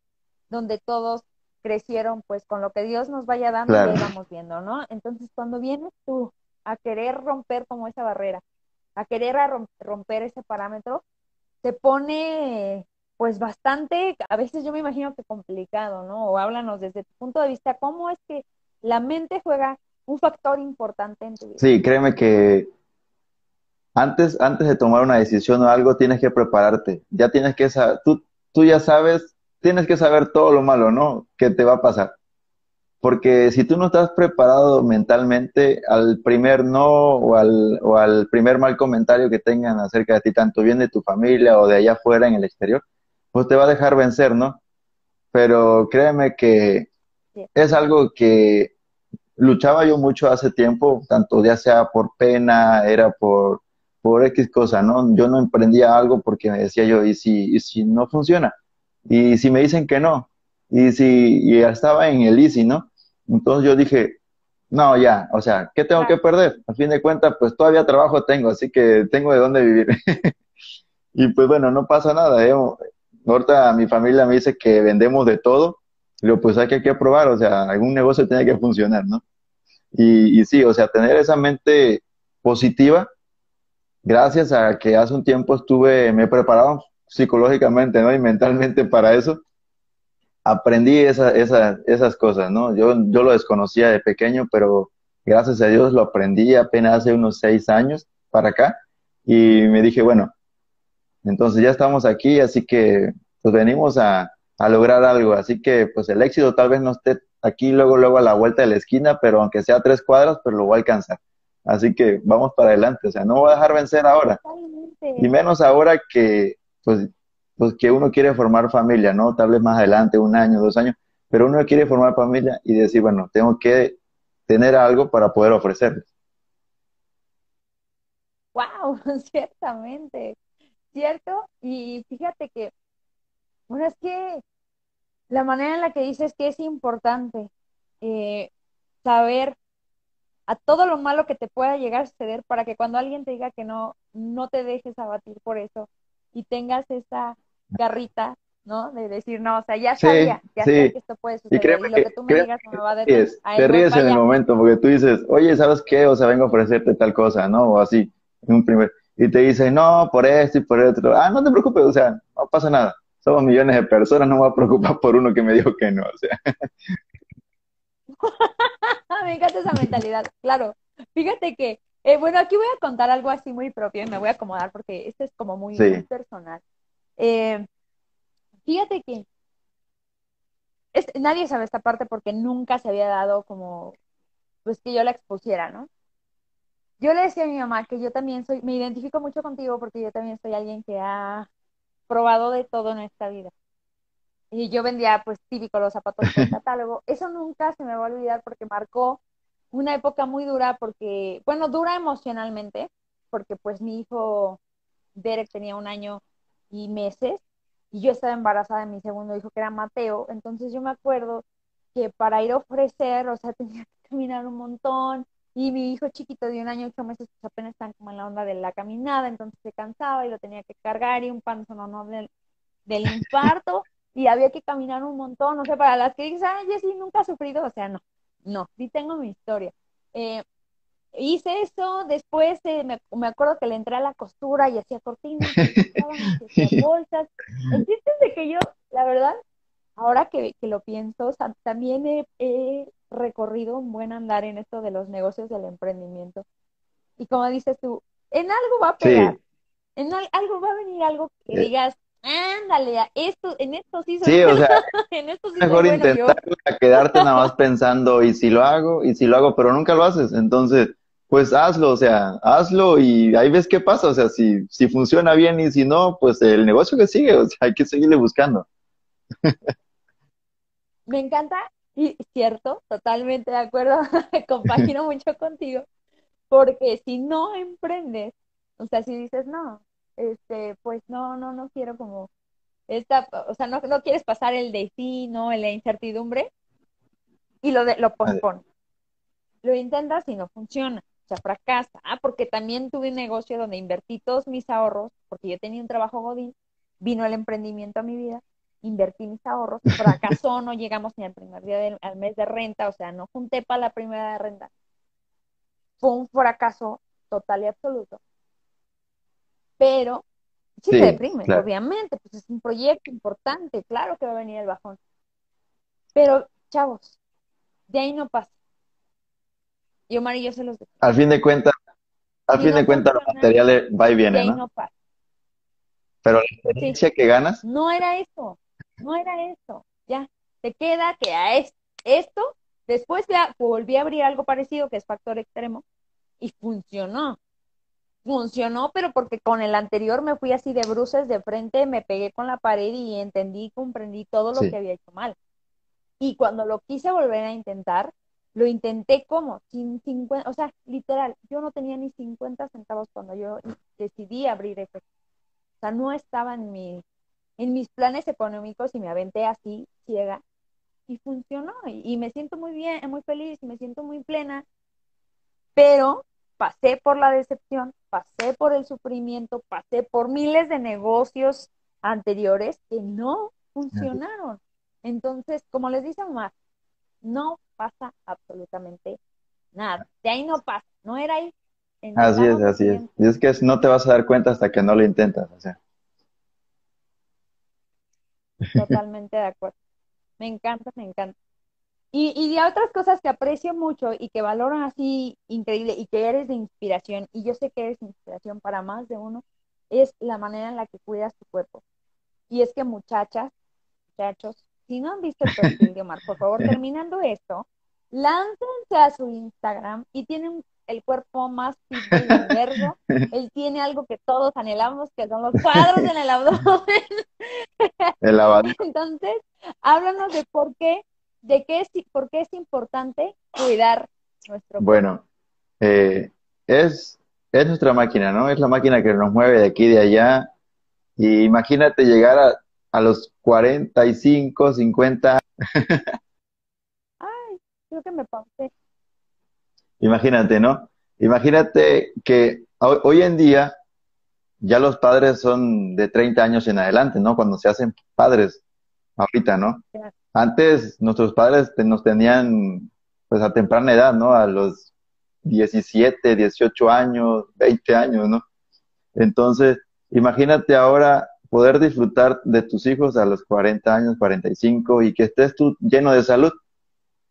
donde todos crecieron pues con lo que Dios nos vaya dando y vamos viendo, ¿no? Entonces cuando vienes tú a querer romper como esa barrera, a querer romper ese parámetro, te pone pues bastante, a veces yo me imagino que complicado, ¿no? O háblanos desde tu punto de vista, ¿cómo es que la mente juega un factor importante en tu vida? Sí, créeme que antes, antes de tomar una decisión o algo, tienes que prepararte. Ya tienes que saber, tú, tú ya sabes, tienes que saber todo lo malo, ¿no? Que te va a pasar. Porque si tú no estás preparado mentalmente al primer no o al, o al primer mal comentario que tengan acerca de ti, tanto bien de tu familia o de allá afuera en el exterior, pues te va a dejar vencer, ¿no? Pero créeme que es algo que luchaba yo mucho hace tiempo, tanto ya sea por pena, era por, por X cosa, ¿no? Yo no emprendía algo porque me decía yo, ¿y si, y si no funciona? ¿Y si me dicen que no? Y si y estaba en el easy, ¿no? Entonces yo dije, no, ya, o sea, ¿qué tengo que perder? A fin de cuentas, pues todavía trabajo tengo, así que tengo de dónde vivir. y pues bueno, no pasa nada. ¿eh? Ahorita mi familia me dice que vendemos de todo. Digo, pues hay que, hay que probar, o sea, algún negocio tiene que funcionar, ¿no? Y, y sí, o sea, tener esa mente positiva gracias a que hace un tiempo estuve, me he preparado psicológicamente ¿no? y mentalmente para eso, aprendí esa, esa, esas cosas, ¿no? Yo, yo lo desconocía de pequeño, pero gracias a Dios lo aprendí apenas hace unos seis años para acá y me dije, bueno, entonces ya estamos aquí, así que pues venimos a, a lograr algo, así que pues el éxito tal vez no esté aquí luego, luego a la vuelta de la esquina, pero aunque sea tres cuadras, pero pues lo voy a alcanzar. Así que vamos para adelante, o sea, no voy a dejar vencer ahora. Y menos ahora que, pues, pues que uno quiere formar familia, ¿no? Tal vez más adelante, un año, dos años, pero uno quiere formar familia y decir, bueno, tengo que tener algo para poder ofrecerles. Wow, ciertamente, cierto. Y fíjate que, bueno, es que la manera en la que dices que es importante eh, saber a todo lo malo que te pueda llegar a suceder para que cuando alguien te diga que no, no te dejes abatir por eso y tengas esa garrita, ¿no? De decir, no, o sea, ya sabía, ya que esto puede suceder y, lo que, tú me digas no me va a detener. Te ríes en el momento porque tú dices, oye, ¿sabes qué? O sea, vengo a ofrecerte tal cosa, ¿no? O así, en un primer, y te dice, no, por esto y por otro. Ah, no te preocupes, o sea, no pasa nada. Somos millones de personas, no me voy a preocupar por uno que me dijo que no, o sea. me encanta esa mentalidad, claro. Fíjate que, eh, bueno, aquí voy a contar algo así muy propio y me voy a acomodar porque esto es como muy, personal. Eh, fíjate que nadie sabe esta parte porque nunca se había dado como, pues que yo la expusiera, ¿no? Yo le decía a mi mamá que yo también soy, me identifico mucho contigo porque yo también soy alguien que ha probado de todo en esta vida y yo vendía pues típico los zapatos por catálogo. Eso nunca se me va a olvidar porque marcó una época muy dura porque, bueno, dura emocionalmente, porque pues mi hijo Derek tenía un año y meses y yo estaba embarazada de mi segundo hijo que era Mateo, entonces yo me acuerdo que para ir a ofrecer, o sea, tenía que caminar un montón y mi hijo chiquito de un año y ocho meses pues apenas están como en la onda de la caminada, entonces se cansaba y lo tenía que cargar y un panzón no del, del infarto y había que caminar un montón, no sé, para las que dicen, ah, Jessy nunca ha sufrido, o sea, no, no, sí tengo mi historia. Eh, hice eso, después eh, me, me, acuerdo que le entré a la costura y hacía cortinas, y bolsas. El de que yo, la verdad, ahora que, que lo pienso, también he, he, recorrido un buen andar en esto de los negocios del emprendimiento. Y como dices tú, en algo va a pegar, en algo va a venir algo que eh, digas, Ándale, esto, en esto sí soy Sí, o sea, mejor intentar quedarte nada más pensando, y si lo hago, y si lo hago, pero nunca lo haces. Entonces, pues hazlo, o sea, hazlo y ahí ves qué pasa. O sea, si, si funciona bien y si no, pues el negocio que sigue, o sea, hay que seguirle buscando. Me encanta, y cierto, totalmente de acuerdo, compagino mucho contigo, porque si no emprendes, o sea, si dices, no, este, pues no, no, no quiero como esta, o sea, no, no quieres pasar el de sí, no, la incertidumbre, y lo, de, lo pospones. Lo intentas y no funciona, o sea, fracasa. Ah, porque también tuve un negocio donde invertí todos mis ahorros, porque yo tenía un trabajo godín, vino el emprendimiento a mi vida, invertí mis ahorros, fracasó, no llegamos ni al primer día del al mes de renta, o sea, no junté para la primera de renta. Fue un fracaso total y absoluto. Pero sí, te deprime, obviamente, pues es un proyecto importante, claro que va a venir el bajón. Pero, chavos, de ahí no pasa. Y Omar y yo se los digo. Al fin de cuentas, al fin de cuentas, los materiales va y viene, ¿no? pasa. Pero la experiencia que ganas. No era eso, no era eso. Ya, te queda que a esto, después ya volví a abrir algo parecido que es factor extremo y funcionó. Funcionó, pero porque con el anterior me fui así de bruces de frente, me pegué con la pared y entendí, comprendí todo lo que había hecho mal. Y cuando lo quise volver a intentar, lo intenté como, sin 50, o sea, literal, yo no tenía ni 50 centavos cuando yo decidí abrir efecto. O sea, no estaba en, mi, en mis planes económicos y me aventé así, ciega, y funcionó. Y, me siento muy bien, muy feliz, y me siento muy plena, pero pasé por la decepción, pasé por el sufrimiento, pasé por miles de negocios anteriores que no funcionaron. Entonces, como les dice Omar, no pasa absolutamente nada. De ahí no pasa, no era ahí. Así es, así es. Y es que no te vas a dar cuenta hasta que no lo intentas, o sea. Totalmente de acuerdo. Me encanta, me encanta. Y, y de otras cosas que aprecio mucho y que valoran así increíble y que eres de inspiración, y yo sé que eres inspiración para más de uno, es la manera en la que cuidas tu cuerpo. Y es que muchachas, muchachos, si no han visto el perfil de Omar, por favor, terminando esto, láncense a su Instagram y tienen el cuerpo más fit del universo. Él tiene algo que todos anhelamos, que son los cuadros en el abdomen. El Entonces, háblanos de por qué, de qué es, por qué es importante cuidar nuestro cuerpo. Bueno, eh, es, es nuestra máquina, ¿no? Es la máquina que nos mueve de aquí y de allá. Y imagínate llegar a, a los 45, 50. Ay, creo que me pasé. Imagínate, ¿no? Imagínate que hoy en día ya los padres son de 30 años en adelante, ¿no? Cuando se hacen padres, ahorita, ¿no? Antes nuestros padres nos tenían pues a temprana edad, ¿no? A los 17, 18 años, 20 años, ¿no? Entonces, imagínate ahora poder disfrutar de tus hijos a los 40 años, 45 y que estés tú lleno de salud.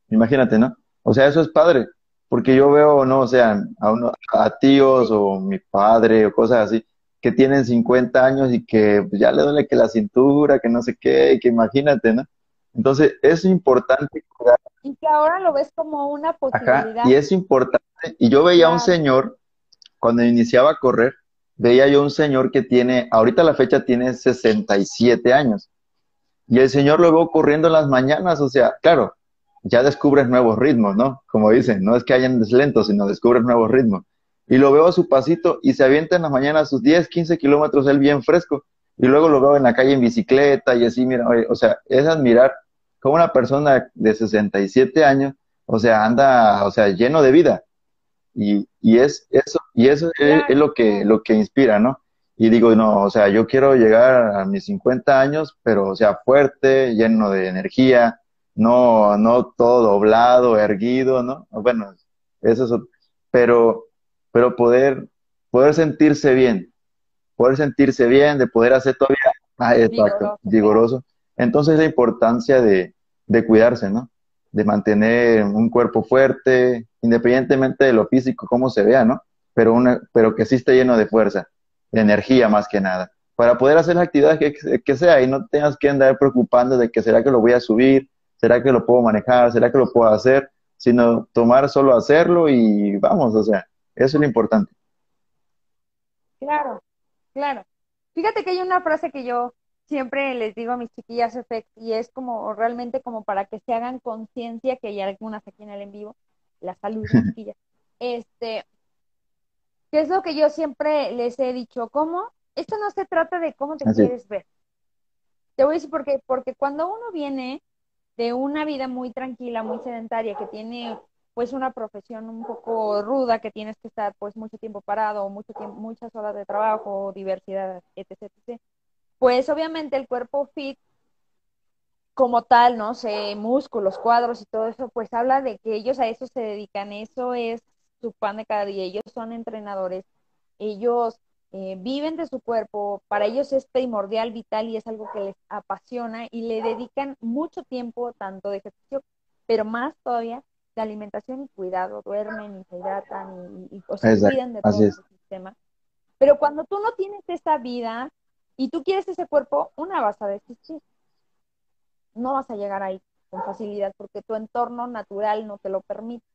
Imagínate, ¿no? O sea, eso es padre, porque yo veo, no, o sea, a, uno, a tíos o mi padre o cosas así, que tienen 50 años y que ya le duele que la cintura, que no sé qué, que imagínate, ¿no? Entonces, es importante Y que ahora lo ves como una posibilidad. y es importante. Y yo veía a un señor, cuando iniciaba a correr, veía yo un señor que tiene, ahorita la fecha tiene 67 años. Y el señor lo veo corriendo en las mañanas, o sea, claro, ya descubres nuevos ritmos, ¿no? Como dicen, no es que hayan lentos, sino descubres nuevos ritmos. Y lo veo a su pasito y se avienta en las mañanas sus 10, 15 kilómetros él bien fresco. Y luego lo veo en la calle en bicicleta y así, mira, o sea, es admirar como una persona de 67 años, o sea, anda, o sea, lleno de vida. Y, y es eso, y eso es, lo que, lo que inspira, ¿no? Y digo, no, o sea, yo quiero llegar a mis 50 años, pero, o sea, fuerte, lleno de energía, no, no todo doblado, erguido, ¿no? Bueno, eso es, pero, pero poder, poder sentirse bien, poder sentirse bien, de poder hacer todavía, ah, exacto, vigoroso. Entonces la importancia de, de cuidarse, ¿no? De mantener un cuerpo fuerte, independientemente de lo físico, cómo se vea, ¿no? Pero, una, pero que sí esté lleno de fuerza, de energía más que nada, para poder hacer las actividades que, que sea y no tengas que andar preocupando de que será que lo voy a subir, será que lo puedo manejar, será que lo puedo hacer, sino tomar solo hacerlo y vamos, o sea, eso es lo importante. Claro, claro. Fíjate que hay una frase que yo siempre les digo a mis chiquillas y es como realmente como para que se hagan conciencia que hay algunas aquí en el en vivo, la salud chiquillas. Este, que es lo que yo siempre les he dicho, ¿cómo? Esto no se trata de cómo te quieres ver. Te voy a decir por qué. Porque cuando uno viene de una vida muy tranquila, muy sedentaria, que tiene pues una profesión un poco ruda, que tienes que estar pues mucho tiempo parado, mucho muchas horas de trabajo, diversidad, etc, etc. Pues obviamente el cuerpo fit como tal, no sé, músculos, cuadros y todo eso, pues habla de que ellos a eso se dedican, eso es su pan de cada día, ellos son entrenadores, ellos eh, viven de su cuerpo, para ellos es primordial, vital y es algo que les apasiona y le dedican mucho tiempo tanto de ejercicio, pero más todavía de alimentación y cuidado, duermen y se hidratan y, o sea, cuidan de todo el sistema. Pero cuando tú no tienes esa vida y tú quieres ese cuerpo, una vas a desistir. No vas a llegar ahí con facilidad porque tu entorno natural no te lo permite.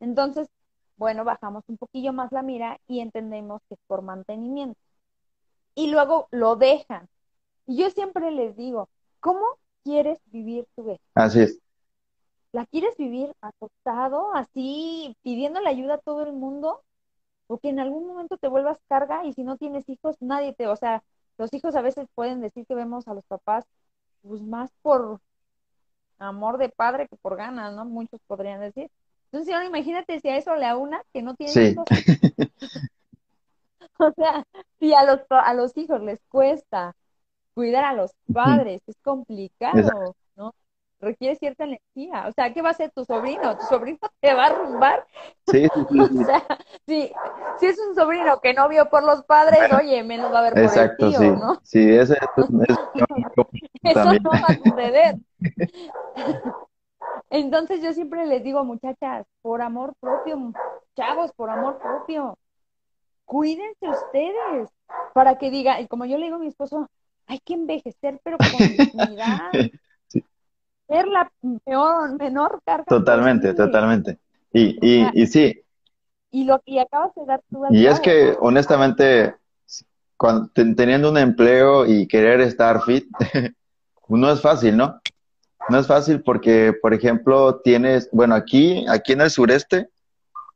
Entonces, bueno, bajamos un poquillo más la mira y entendemos que es por mantenimiento. Y luego lo dejan. Y yo siempre les digo, ¿cómo quieres vivir tu vida? Así es. ¿La quieres vivir acostado, así, pidiendo ayuda a todo el mundo? O que en algún momento te vuelvas carga y si no tienes hijos, nadie te, o sea, los hijos a veces pueden decir que vemos a los papás pues más por amor de padre que por ganas, ¿no? Muchos podrían decir. Entonces, ahora imagínate si a eso le a una que no tiene hijos. o sea, si a los, a los hijos les cuesta cuidar a los padres, es complicado, ¿no? Requiere cierta energía. O sea, ¿qué va a hacer tu sobrino? ¿Tu sobrino te va a rumbar? Sí, sí, sí. o sea, si, si, es un sobrino que no vio por los padres, oye, menos va a ver por Exacto, el tío, sí. ¿no? Sí, ese es, Eso no va a suceder. Entonces yo siempre les digo, muchachas, por amor propio, chavos, por amor propio, cuídense ustedes, para que diga, y como yo le digo a mi esposo, hay que envejecer, pero con dignidad. Ser la peor, menor carga. Totalmente, totalmente. Y, y, y sí. Y lo que acabas de dar tú. Y es que, honestamente, cuando, teniendo un empleo y querer estar fit, no es fácil, ¿no? No es fácil porque, por ejemplo, tienes, bueno, aquí, aquí en el sureste,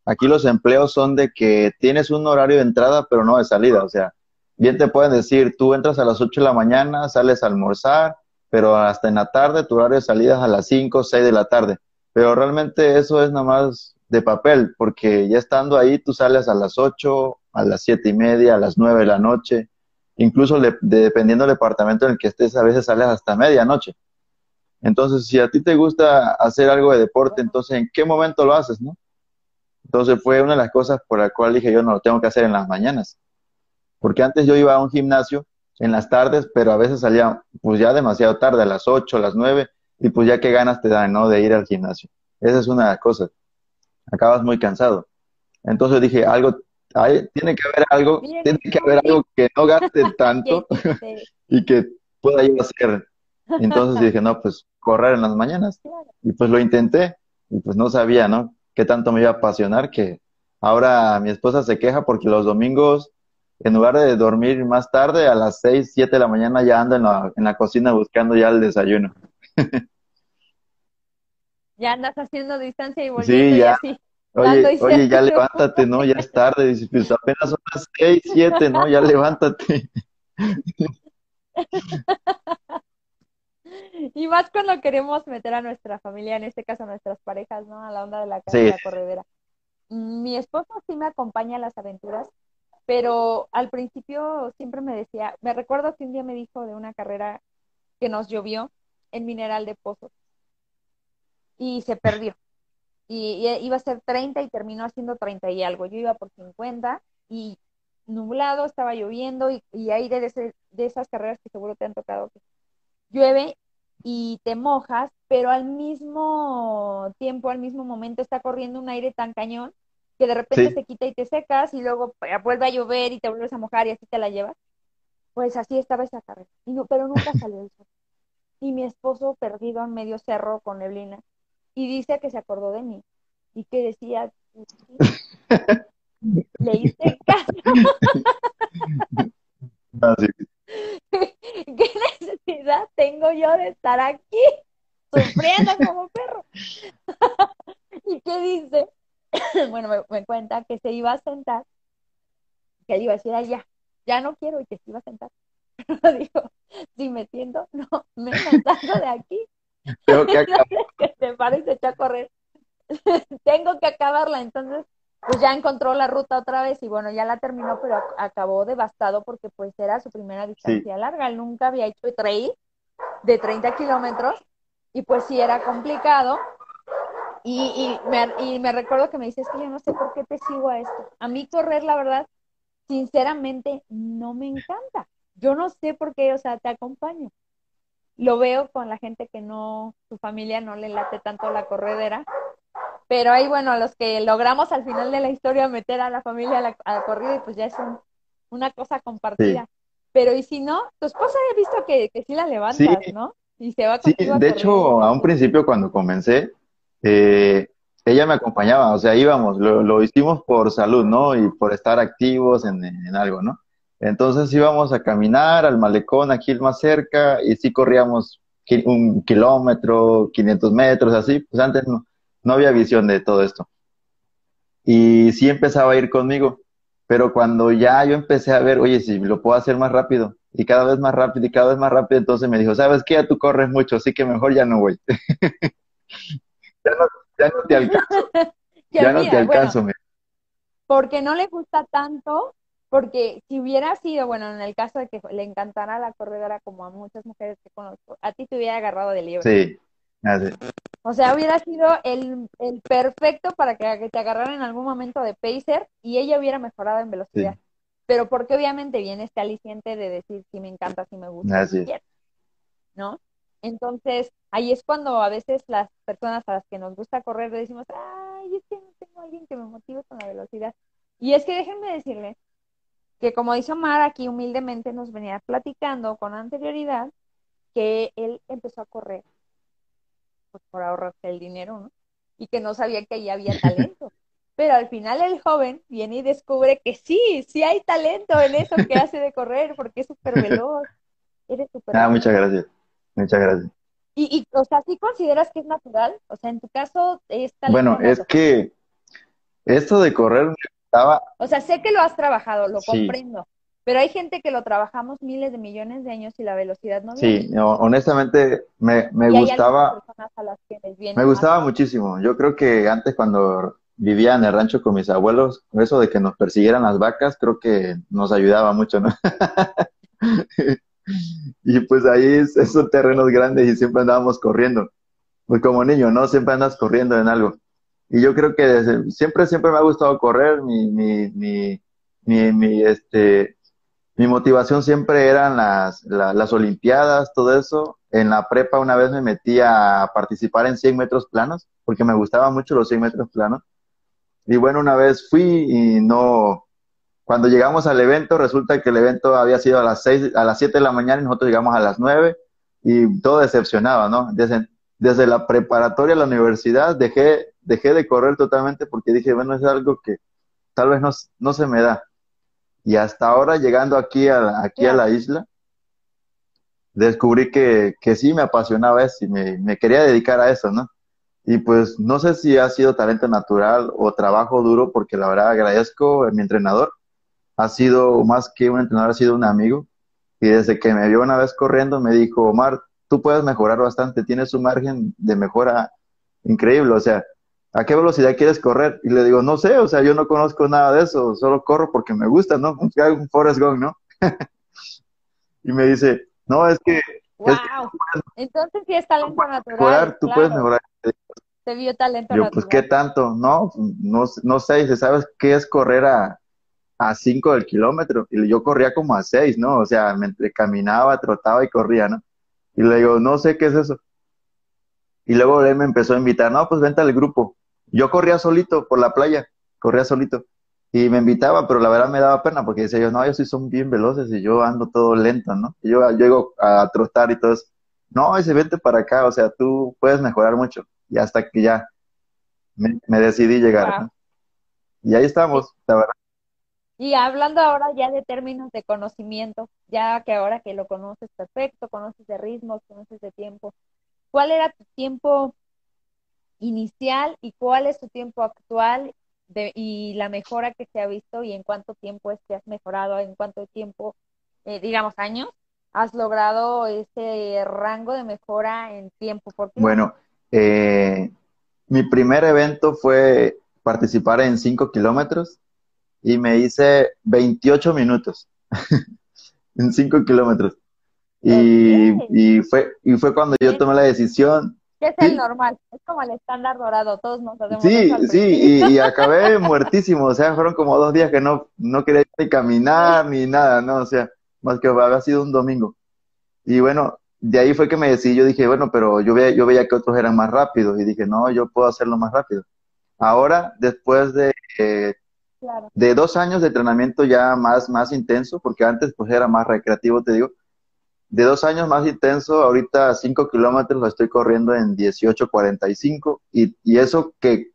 aquí los empleos son de que tienes un horario de entrada, pero no de salida. O sea, bien te pueden decir, tú entras a las 8 de la mañana, sales a almorzar, pero hasta en la tarde tu horario de salida es a las 5 o 6 de la tarde. Pero realmente eso es nada más de papel, porque ya estando ahí tú sales a las 8, a las 7 y media, a las 9 de la noche, incluso dependiendo del departamento en el que estés, a veces sales hasta medianoche. Entonces, si a ti te gusta hacer algo de deporte, entonces, ¿en qué momento lo haces, no? Entonces, fue una de las cosas por la cual dije, yo no lo tengo que hacer en las mañanas. Porque antes yo iba a un gimnasio en las tardes, pero a veces salía, pues ya demasiado tarde, a las 8, a las 9, y pues ya qué ganas te dan, ¿no? De ir al gimnasio. Esa es una cosa. Acabas muy cansado. Entonces dije, algo, hay, tiene que haber algo, tiene que haber algo que no gaste tanto y que pueda yo hacer. Entonces dije, no, pues correr en las mañanas. Y pues lo intenté y pues no sabía, ¿no? Qué tanto me iba a apasionar que ahora mi esposa se queja porque los domingos, en lugar de dormir más tarde, a las 6, 7 de la mañana ya anda en la, en la cocina buscando ya el desayuno. ya andas haciendo distancia y volviendo sí, ya. y así. Oye, oye, ya levántate, ¿no? Ya es tarde. Dices, pues apenas son las 6, 7, ¿no? Ya levántate. Y más cuando queremos meter a nuestra familia, en este caso a nuestras parejas, ¿no? A la onda de la carrera corredera. Mi esposo sí me acompaña a las aventuras, pero al principio siempre me decía, me recuerdo que un día me dijo de una carrera que nos llovió en Mineral de Pozos y se perdió. Y, iba a ser 30 y terminó haciendo 30 y algo. Yo iba por 50 y nublado, estaba lloviendo y, y aire de, de esas carreras que seguro te han tocado que llueve y te mojas, pero al mismo tiempo, al mismo momento está corriendo un aire tan cañón que de repente se quita y te secas y luego vuelve a llover y te vuelves a mojar y así te la llevas. Pues así estaba esa carrera. Y no, pero nunca salió el sol. Y mi esposo perdido en medio cerro con neblina. Y dice que se acordó de mí. Y que decía, le hice caso. ¿Qué necesidad tengo yo de estar aquí sufriendo como perro? ¿Y qué dice? bueno, me, cuenta que se iba a sentar, que él iba a decir, ya, ya no quiero y que se iba a sentar. Pero digo, si me siento, no, me salgo de aquí. Tengo que acabar. que se para y se echa a correr. Tengo que acabarla. Entonces, pues ya encontró la ruta otra vez y bueno, ya la terminó, pero ac- acabó devastado porque pues era su primera distancia larga. Él nunca había hecho trail de 30 kilómetros y pues sí era complicado. Y, y, me, y me recuerdo que me dice, es que yo no sé por qué te sigo a esto. A mí correr, la verdad, sinceramente, no me encanta. Yo no sé por qué, o sea, te acompaño. Lo veo con la gente que no, su familia no le late tanto la corredera. Pero ahí, bueno, a los que logramos al final de la historia meter a la familia a la, a la corrida, y pues ya es un- una cosa compartida. Pero y si no, tu esposa he visto que, que sí la levantas, Sí. ¿no? Y se va Sí, contigo de hecho, a un principio cuando comencé, eh, ella me acompañaba, o sea, íbamos, lo, lo hicimos por salud, ¿no? Y por estar activos en, en algo, ¿no? Entonces íbamos a caminar al malecón aquí el más cerca y sí corríamos un kilómetro, 500 metros, así, pues antes no, no había visión de todo esto. Y sí empezaba a ir conmigo, pero cuando ya yo empecé a ver, oye, si lo puedo hacer más rápido, y cada vez más rápido, y cada vez más rápido, entonces me dijo, ¿sabes qué? Ya tú corres mucho, así que mejor ya no voy. Ya no, ya no te alcanzo, ya no mira, te alcanzo. porque no le gusta tanto, porque si hubiera sido, bueno, en el caso de que le encantara la corredora como a muchas mujeres que conozco, a ti te hubiera agarrado de liebre. Sí, así. O sea, hubiera sido el, el perfecto para que, que te agarrara en algún momento de pacer y ella hubiera mejorado en velocidad. Sí. Pero porque obviamente viene este aliciente de decir si me encanta, si me gusta, Así si quiero, ¿no? Entonces, ahí es cuando a veces las personas a las que nos gusta correr le decimos, ay, es que no tengo a alguien que me motive con la velocidad. Y es que déjenme decirle que como dice Omar aquí humildemente nos venía platicando con anterioridad que él empezó a correr pues, por ahorrarse el dinero, ¿no? Y que no sabía que ahí había talento. Pero al final el joven viene y descubre que sí, sí hay talento en eso que hace de correr, porque es súper veloz. Eres súper Ah, veloz. muchas gracias. Muchas gracias. Y, y, o sea, ¿sí consideras que es natural? O sea, en tu caso es Bueno, es que esto de correr me gustaba, O sea, sé que lo has trabajado, lo Sí. comprendo. Pero hay gente que lo trabajamos miles de millones de años y la velocidad no viene. sí, no, honestamente me, me y gustaba, a las que les viene me gustaba muchísimo. Yo creo que antes cuando vivía en el rancho con mis abuelos, eso de que nos persiguieran las vacas, creo que nos ayudaba mucho, ¿no? Y pues ahí es- esos terrenos grandes y siempre andábamos corriendo. Pues como niño, ¿no? Siempre andas corriendo en algo. Y yo creo que desde- siempre, siempre me ha gustado correr. Mi, mi, mi, mi, mi, este, mi motivación siempre eran las, la- las Olimpiadas, todo eso. En la prepa una vez me metí a participar en 100 metros planos, porque me gustaban mucho los 100 metros planos. Y bueno, una vez fui y no, cuando llegamos al evento, resulta que el evento había sido a las seis, a las 7 de la mañana y nosotros llegamos a las 9 y todo decepcionaba, ¿no? Desde, desde la preparatoria a la universidad dejé, dejé de correr totalmente porque dije, bueno, es algo que tal vez no, no se me da. Y hasta ahora, llegando aquí a aquí a la isla, descubrí que, que sí me apasionaba eso y me, me quería dedicar a eso, ¿no? Y pues no sé si ha sido talento natural o trabajo duro, porque la verdad agradezco a mi entrenador. Ha sido más que un entrenador, ha sido un amigo. Y desde que me vio una vez corriendo, me dijo, Omar, tú puedes mejorar bastante, tienes un margen de mejora increíble. O sea, ¿a qué velocidad quieres correr? Y le digo, no sé, o sea, yo no conozco nada de eso, solo corro porque me gusta, ¿no? Un, Forrest Gump, ¿no? y me dice, no, es que ¡Wow! Es Entonces sí es talento natural. mejorar, tú claro. puedes mejorar. Se vio talento Yo, natural. pues, ¿qué tanto? No, no, no sé, dice, ¿sabes qué es correr a, a 5 del kilómetro? Y yo corría como a 6, ¿no? O sea, me entre- caminaba, trotaba y corría, ¿no? Y le digo, no sé qué es eso. Y luego él me empezó a invitar, no, pues vente al grupo. Yo corría solito por la playa, corría solito. Y me invitaba, pero la verdad me daba pena porque decía yo, no, ellos sí son bien veloces y yo ando todo lento, ¿no? Y yo yo llego a trotar y todo eso. No, dice, vente para acá, o sea, tú puedes mejorar mucho. Y hasta que ya me, me decidí llegar, Wow. ¿no? Y ahí estamos, la verdad. Y hablando ahora ya de términos de conocimiento, ya que ahora que lo conoces perfecto, conoces de ritmos, conoces de tiempo, ¿cuál era tu tiempo inicial y cuál es tu tiempo actual de, y la mejora que se ha visto y en cuánto tiempo es que has mejorado, en cuánto tiempo, eh, digamos, años, has logrado ese rango de mejora en tiempo? Bueno, eh, mi primer evento fue participar en 5 kilómetros y me hice 28 minutos en 5 kilómetros. Y, fue, y fue cuando yo tomé la decisión. Que es el normal, es como el estándar dorado, todos nos hacemos Sí, sí, y, acabé muertísimo, o sea, fueron como dos días que no, no quería ni caminar ni nada, ¿no? O sea, más que había sido un domingo. Y bueno, de ahí fue que me decidí, yo dije, bueno, pero yo veía, yo veía que otros eran más rápidos y dije, no, yo puedo hacerlo más rápido. Ahora, después de, eh, de dos años de entrenamiento ya más, más intenso, porque antes pues era más recreativo, te digo, de dos años más intenso, ahorita cinco kilómetros lo estoy corriendo en 18.45 y, y eso que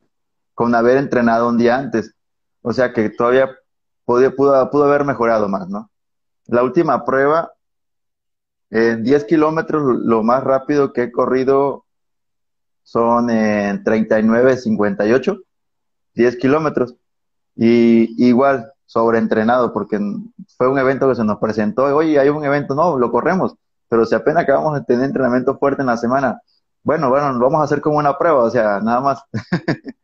con haber entrenado un día antes, o sea que todavía pudo, pudo haber mejorado más, ¿no? La última prueba, en 10 kilómetros, lo más rápido que he corrido son en 39.58, 10 kilómetros. Y igual, sobreentrenado, porque fue un evento que se nos presentó, oye, hay un evento, no, lo corremos, pero si apenas acabamos de tener entrenamiento fuerte en la semana, bueno, bueno, lo vamos a hacer como una prueba, o sea, nada más.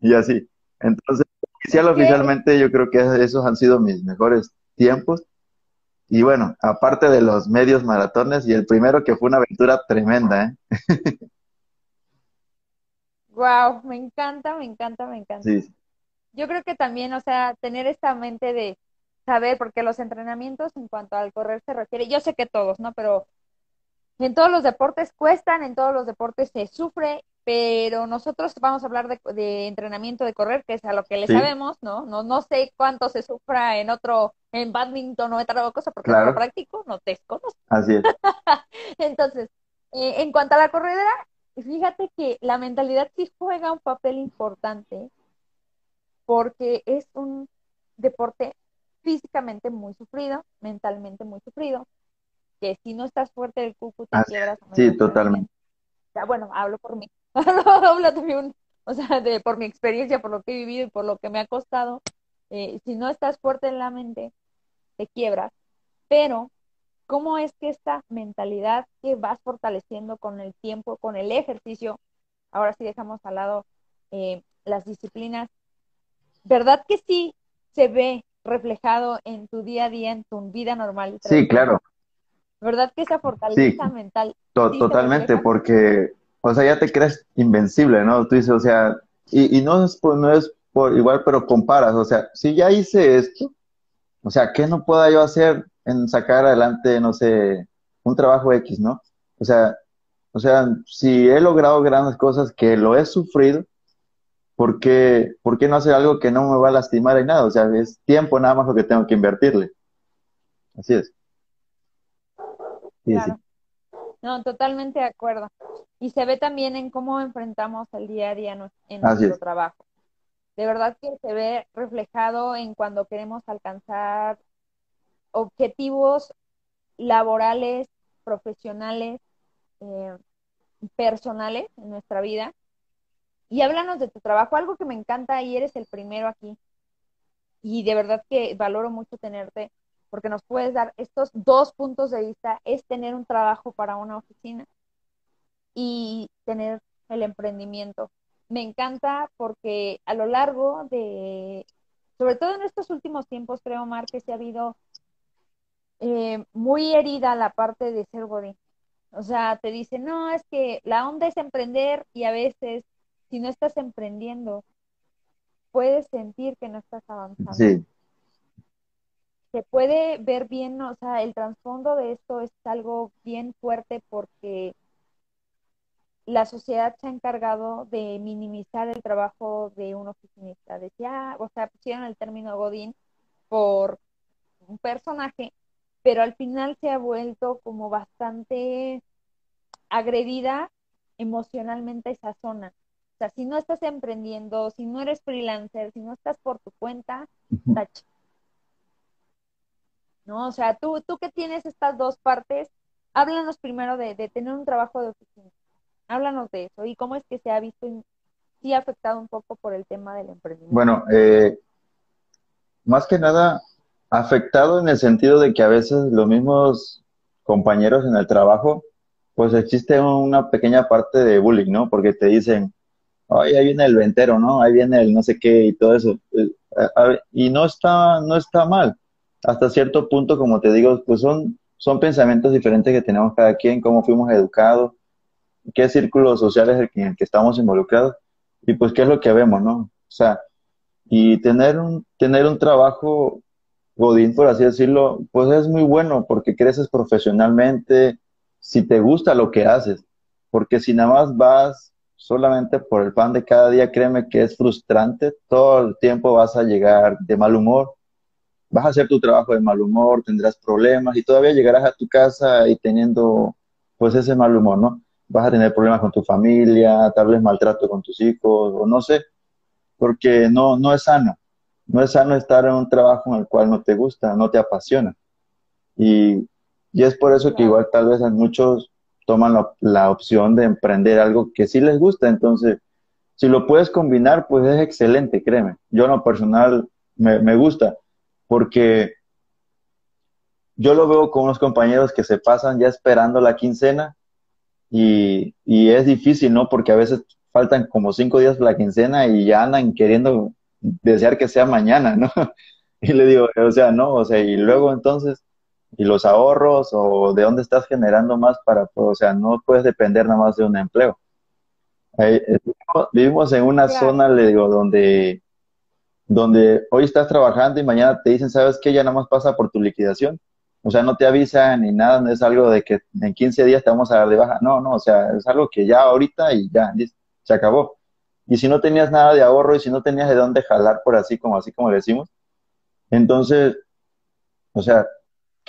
y así. Entonces, oficial, oficialmente, yo creo que esos han sido mis mejores tiempos. Y bueno, aparte de los medios maratones, y el primero que fue una aventura tremenda, ¿eh? wow, me encanta, me encanta, me encanta. Sí yo creo que también, o sea, tener esta mente de saber, porque los entrenamientos en cuanto al correr se refiere, yo sé que todos, ¿no? Pero en todos los deportes cuestan, en todos los deportes se sufre, pero nosotros vamos a hablar de, entrenamiento de correr, que es a lo que le sabemos, ¿no? ¿no? No sé cuánto se sufra en otro, en badminton o otra cosa, porque claro. no práctico, no te desconozco. Así es. Entonces, eh, en cuanto a la corredera, fíjate que la mentalidad sí juega un papel importante porque es un deporte físicamente muy sufrido, mentalmente muy sufrido, que si no estás fuerte del cucu te quiebras. Sí, totalmente. Ya, bueno, hablo por mí, hablo también, o sea, de, por mi experiencia, por lo que he vivido y por lo que me ha costado. Eh, si no estás fuerte en la mente, te quiebras. Pero, ¿cómo es que esta mentalidad que vas fortaleciendo con el tiempo, con el ejercicio, ahora sí dejamos al lado eh, las disciplinas ¿verdad que sí se ve reflejado en tu día a día, en tu vida normal? Sí, claro. ¿Verdad que esa fortaleza mental? totalmente, porque, o sea, ya te crees invencible, ¿no? Tú dices, o sea, y, y no, es por, no es por igual, pero comparas, o sea, si ya hice esto, o sea, ¿qué no pueda yo hacer en sacar adelante, no sé, un trabajo X, ¿no? O sea, o sea, si he logrado grandes cosas que lo he sufrido, ¿por qué, no hacer algo que no me va a lastimar y nada? O sea, es tiempo nada más lo que tengo que invertirle. Así es. claro. No, totalmente de acuerdo. Y se ve también en cómo enfrentamos el día a día en nuestro trabajo. De verdad que se ve reflejado en cuando queremos alcanzar objetivos laborales, profesionales, eh, personales en nuestra vida y háblanos de tu trabajo, algo que me encanta y eres el primero aquí. Y de verdad que valoro mucho tenerte porque nos puedes dar estos dos puntos de vista, es tener un trabajo para una oficina y tener el emprendimiento. Me encanta porque a lo largo de, sobre todo en estos últimos tiempos, creo, Mar, que se ha habido eh, muy herida la parte de ser body. O sea, te dicen, no, es que la onda es emprender y a veces si no estás emprendiendo, puedes sentir que no estás avanzando. Sí. Se puede ver bien, o sea, el trasfondo de esto es algo bien fuerte porque la sociedad se ha encargado de minimizar el trabajo de un oficinista. Decía, o sea, pusieron el término Godín por un personaje, pero al final se ha vuelto como bastante agredida emocionalmente esa zona sea, si no estás emprendiendo, si no eres freelancer, si no estás por tu cuenta, tache. ¿No? O sea, tú, tú que tienes estas dos partes, háblanos primero de, tener un trabajo de oficina. Háblanos de eso y cómo es que se ha visto sí afectado un poco por el tema del emprendimiento. Bueno, eh, más que nada afectado en el sentido de que a veces los mismos compañeros en el trabajo, pues existe una pequeña parte de bullying, ¿no? Porque te dicen, ay, ahí viene el ventero, ¿no? Ahí viene el no sé qué y todo eso. Eh, y no está, no está mal. Hasta cierto punto, como te digo, pues son, son pensamientos diferentes que tenemos cada quien, cómo fuimos educados, qué círculo social es en el que estamos involucrados y pues qué es lo que vemos, ¿no? O sea, y tener un, tener un trabajo Godín, por así decirlo, pues es muy bueno porque creces profesionalmente, si te gusta lo que haces, porque si nada más vas solamente por el pan de cada día, créeme que es frustrante, todo el tiempo vas a llegar de mal humor, vas a hacer tu trabajo de mal humor, tendrás problemas y todavía llegarás a tu casa y teniendo pues ese mal humor, ¿no? Vas a tener problemas con tu familia, tal vez maltrato con tus hijos o no sé, porque no, no es sano. No es sano estar en un trabajo en el cual no te gusta, no te apasiona. Y, y es por eso que igual tal vez muchos toman la, opción de emprender algo que sí les gusta. Entonces, si lo puedes combinar, pues es excelente, créeme. Yo en lo personal me, me gusta porque yo lo veo con unos compañeros que se pasan ya esperando la quincena y, y, es difícil, ¿no? Porque a veces faltan como cinco días para la quincena y ya andan queriendo desear que sea mañana, ¿no? Y le digo, o sea, no, o sea, y luego entonces, ¿y los ahorros o de dónde estás generando más para, o sea, no puedes depender nada más de un empleo. Eh, vivimos en una zona, le digo, donde, donde hoy estás trabajando y mañana te dicen, ¿sabes qué? Ya nada más pasa por tu liquidación. O sea, no te avisan ni nada, no es algo de que en 15 días te vamos a dar de baja. No, no, o sea, es algo que ya ahorita y ya, se acabó. Y si no tenías nada de ahorro y si no tenías de dónde jalar por así como así como decimos, entonces, o sea,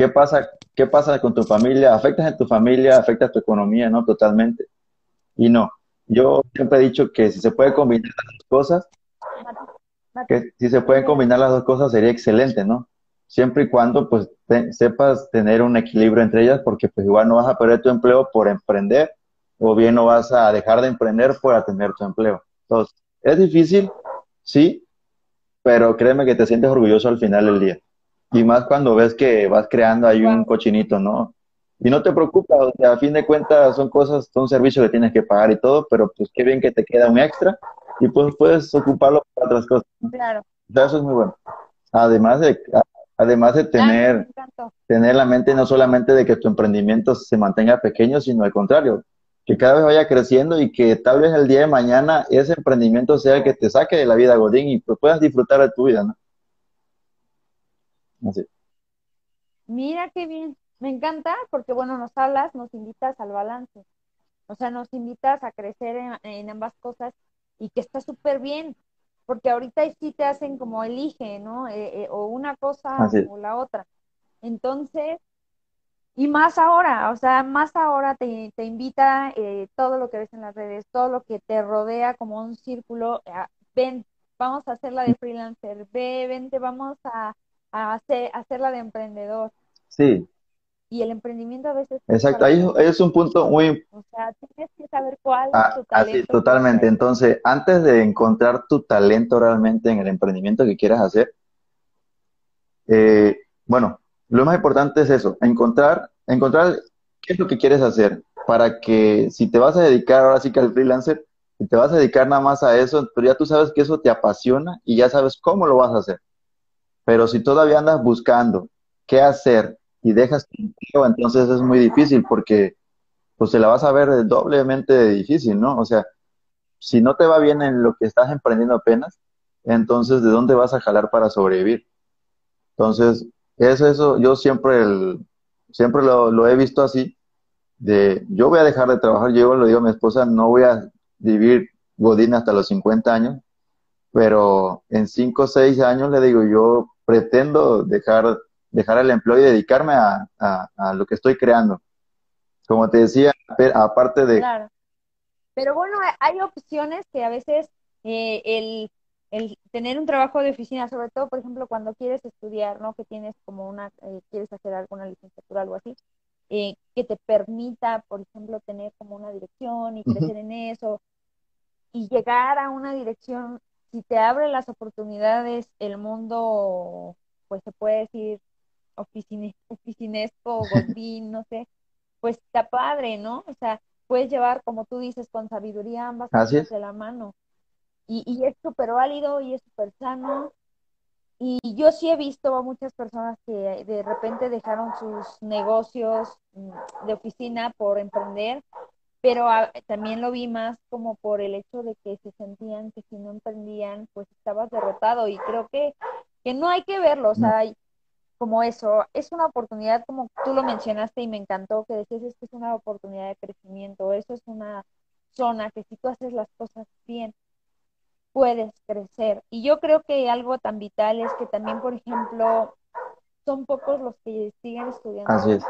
¿qué pasa? ¿Qué pasa con tu familia? ¿Afectas en tu familia? ¿Afectas tu economía? No, totalmente. Y no, yo siempre he dicho que si se puede combinar las dos cosas, que si se pueden combinar las dos cosas sería excelente, ¿no? Siempre y cuando pues sepas tener un equilibrio entre ellas, porque pues igual no vas a perder tu empleo por emprender, o bien no vas a dejar de emprender por atender tu empleo. Entonces, es difícil, sí, pero créeme que te sientes orgulloso al final del día. Y más cuando ves que vas creando ahí un cochinito, ¿no? Y no te preocupes, o sea, a fin de cuentas son cosas, son servicios que tienes que pagar y todo, pero pues qué bien que te queda un extra y pues puedes ocuparlo para otras cosas. Claro. eso es muy bueno. Además de, además de tener, tener la mente no solamente de que tu emprendimiento se mantenga pequeño, sino al contrario, que cada vez vaya creciendo y que tal vez el día de mañana ese emprendimiento sea el que te saque de la vida Godín y pues puedas disfrutar de tu vida, ¿no? Así. Mira qué bien, me encanta porque bueno, nos hablas, nos invitas al balance, o sea, nos invitas a crecer en, ambas cosas y que está súper bien, porque ahorita sí te hacen como elige, ¿no? Eh, eh, o una cosa o la otra. Entonces, y más ahora, o sea, más ahora te, te invita eh, todo lo que ves en las redes, todo lo que te rodea como un círculo, ven, vamos a hacerla de freelancer, ve, vente, vamos a, a hacer, hacerla de emprendedor. Sí. Y el emprendimiento a veces... Exacto, ahí es un punto muy... O sea, tienes que saber cuál es ah, tu talento. Así, totalmente. Entonces, antes de encontrar tu talento realmente en el emprendimiento que quieras hacer, eh, bueno, lo más importante es eso, encontrar, encontrar qué es lo que quieres hacer para que si te vas a dedicar ahora sí que al freelancer, si te vas a dedicar nada más a eso, pero ya tú sabes que eso te apasiona y ya sabes cómo lo vas a hacer. Pero si todavía andas buscando qué hacer y dejas tu empleo, entonces es muy difícil porque pues se la vas a ver doblemente difícil, ¿no? O sea, si no te va bien en lo que estás emprendiendo apenas, entonces ¿de dónde vas a jalar para sobrevivir? Entonces, es eso, yo siempre, el, siempre lo, he visto así, de yo voy a dejar de trabajar, yo lo digo a mi esposa, no voy a vivir Godín hasta los 50 años, pero en 5 o 6 años le digo, yo pretendo dejar, dejar el empleo y dedicarme a, a, lo que estoy creando. Como te decía, aparte de... Claro. Pero bueno, hay opciones que a veces eh, el el tener un trabajo de oficina, sobre todo, por ejemplo, cuando quieres estudiar, ¿no? Que tienes como una, eh, quieres hacer alguna licenciatura algo así, eh, que te permita, por ejemplo, tener como una dirección y crecer en eso y llegar a una dirección, si te abre las oportunidades, el mundo, pues se puede decir, oficinesco, godín, no sé, pues está padre, ¿no? O sea, puedes llevar, como tú dices, con sabiduría ambas cosas de la mano. Y, y es súper válido y es súper sano. Y yo sí he visto a muchas personas que de repente dejaron sus negocios mm, de oficina por emprender, pero también lo vi más como por el hecho de que se sentían que si no emprendían, pues estabas derrotado. Y creo que, que no hay que verlo, o sea, como eso, es una oportunidad, como tú lo mencionaste y me encantó, que decías, es que es una oportunidad de crecimiento, eso es una zona que si tú haces las cosas bien, puedes crecer. Y yo creo que algo tan vital es que también, por ejemplo, son pocos los que siguen estudiando. Así es.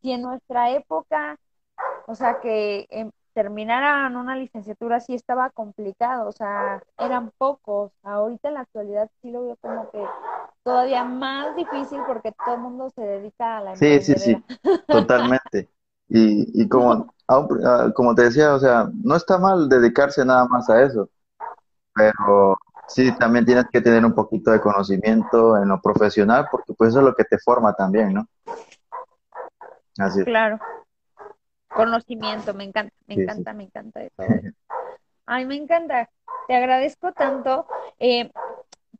Si en nuestra época, o sea, que em, terminaran una licenciatura sí estaba complicado, o sea, eran pocos. Ahorita en la actualidad sí lo veo como que todavía más difícil porque todo el mundo se dedica a la Sí, sí, sí, totalmente. Y, y como, como te decía, o sea, no está mal dedicarse nada más a eso, pero sí, también tienes que tener un poquito de conocimiento en lo profesional porque pues eso es lo que te forma también, ¿no? Así es. Claro. Conocimiento, me encanta, me encanta, me encanta eso. Ay, me encanta. Te agradezco tanto. Eh,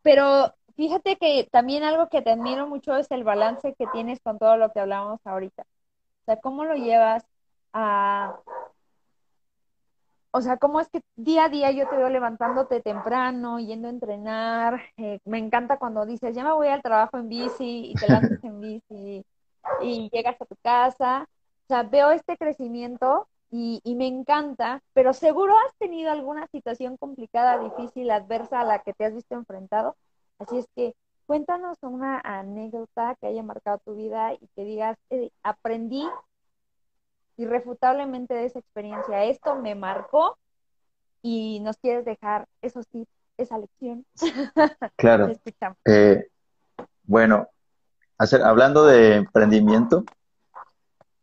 pero fíjate que también algo que te admiro mucho es el balance que tienes con todo lo que hablamos ahorita. O sea, cómo lo llevas a... O sea, cómo es que día a día yo te veo levantándote temprano, yendo a entrenar. Eh, me encanta cuando dices, ya me voy al trabajo en bici y te lanzas en bici y llegas a tu casa. O sea, veo este crecimiento y, y, me encanta, pero seguro has tenido alguna situación complicada, difícil, adversa a la que te has visto enfrentado. Así es que cuéntanos una anécdota que haya marcado tu vida y que digas, eh, aprendí irrefutablemente de esa experiencia. Esto me marcó y nos quieres dejar, eso sí, esa lección. Claro. eh, bueno, hacer, hablando de emprendimiento,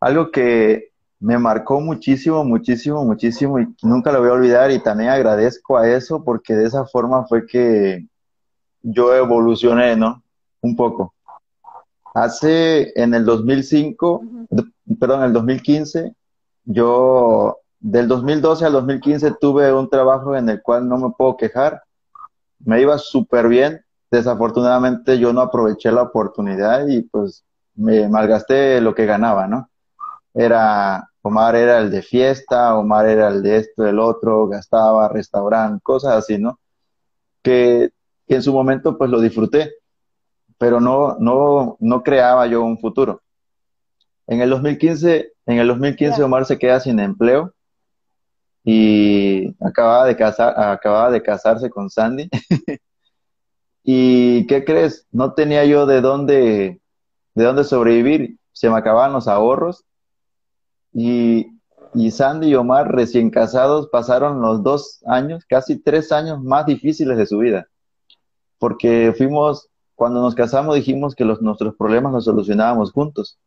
algo que me marcó muchísimo, muchísimo, muchísimo y nunca lo voy a olvidar y también agradezco a eso porque de esa forma fue que yo evolucioné, ¿no? Un poco. Hace, en el 2005, perdón, en el 2015, yo, del 2012 al 2015 tuve un trabajo en el cual no me puedo quejar. Me iba súper bien. Desafortunadamente yo no aproveché la oportunidad y pues me malgasté lo que ganaba, ¿no? Era, Omar era el de fiesta, Omar era el de esto, del otro, gastaba, restaurante, cosas así, ¿no? Que, en su momento pues lo disfruté, pero no, no, no creaba yo un futuro. En el 2015, en el 2015 Omar se queda sin empleo y acababa de, casar, acababa de casarse con Sandy. ¿Y qué crees? No tenía yo de dónde, de dónde sobrevivir. Se me acababan los ahorros y, y Sandy y Omar, recién casados, pasaron los dos años, casi tres años más difíciles de su vida. Porque fuimos, cuando nos casamos, dijimos que los, nuestros problemas los solucionábamos juntos.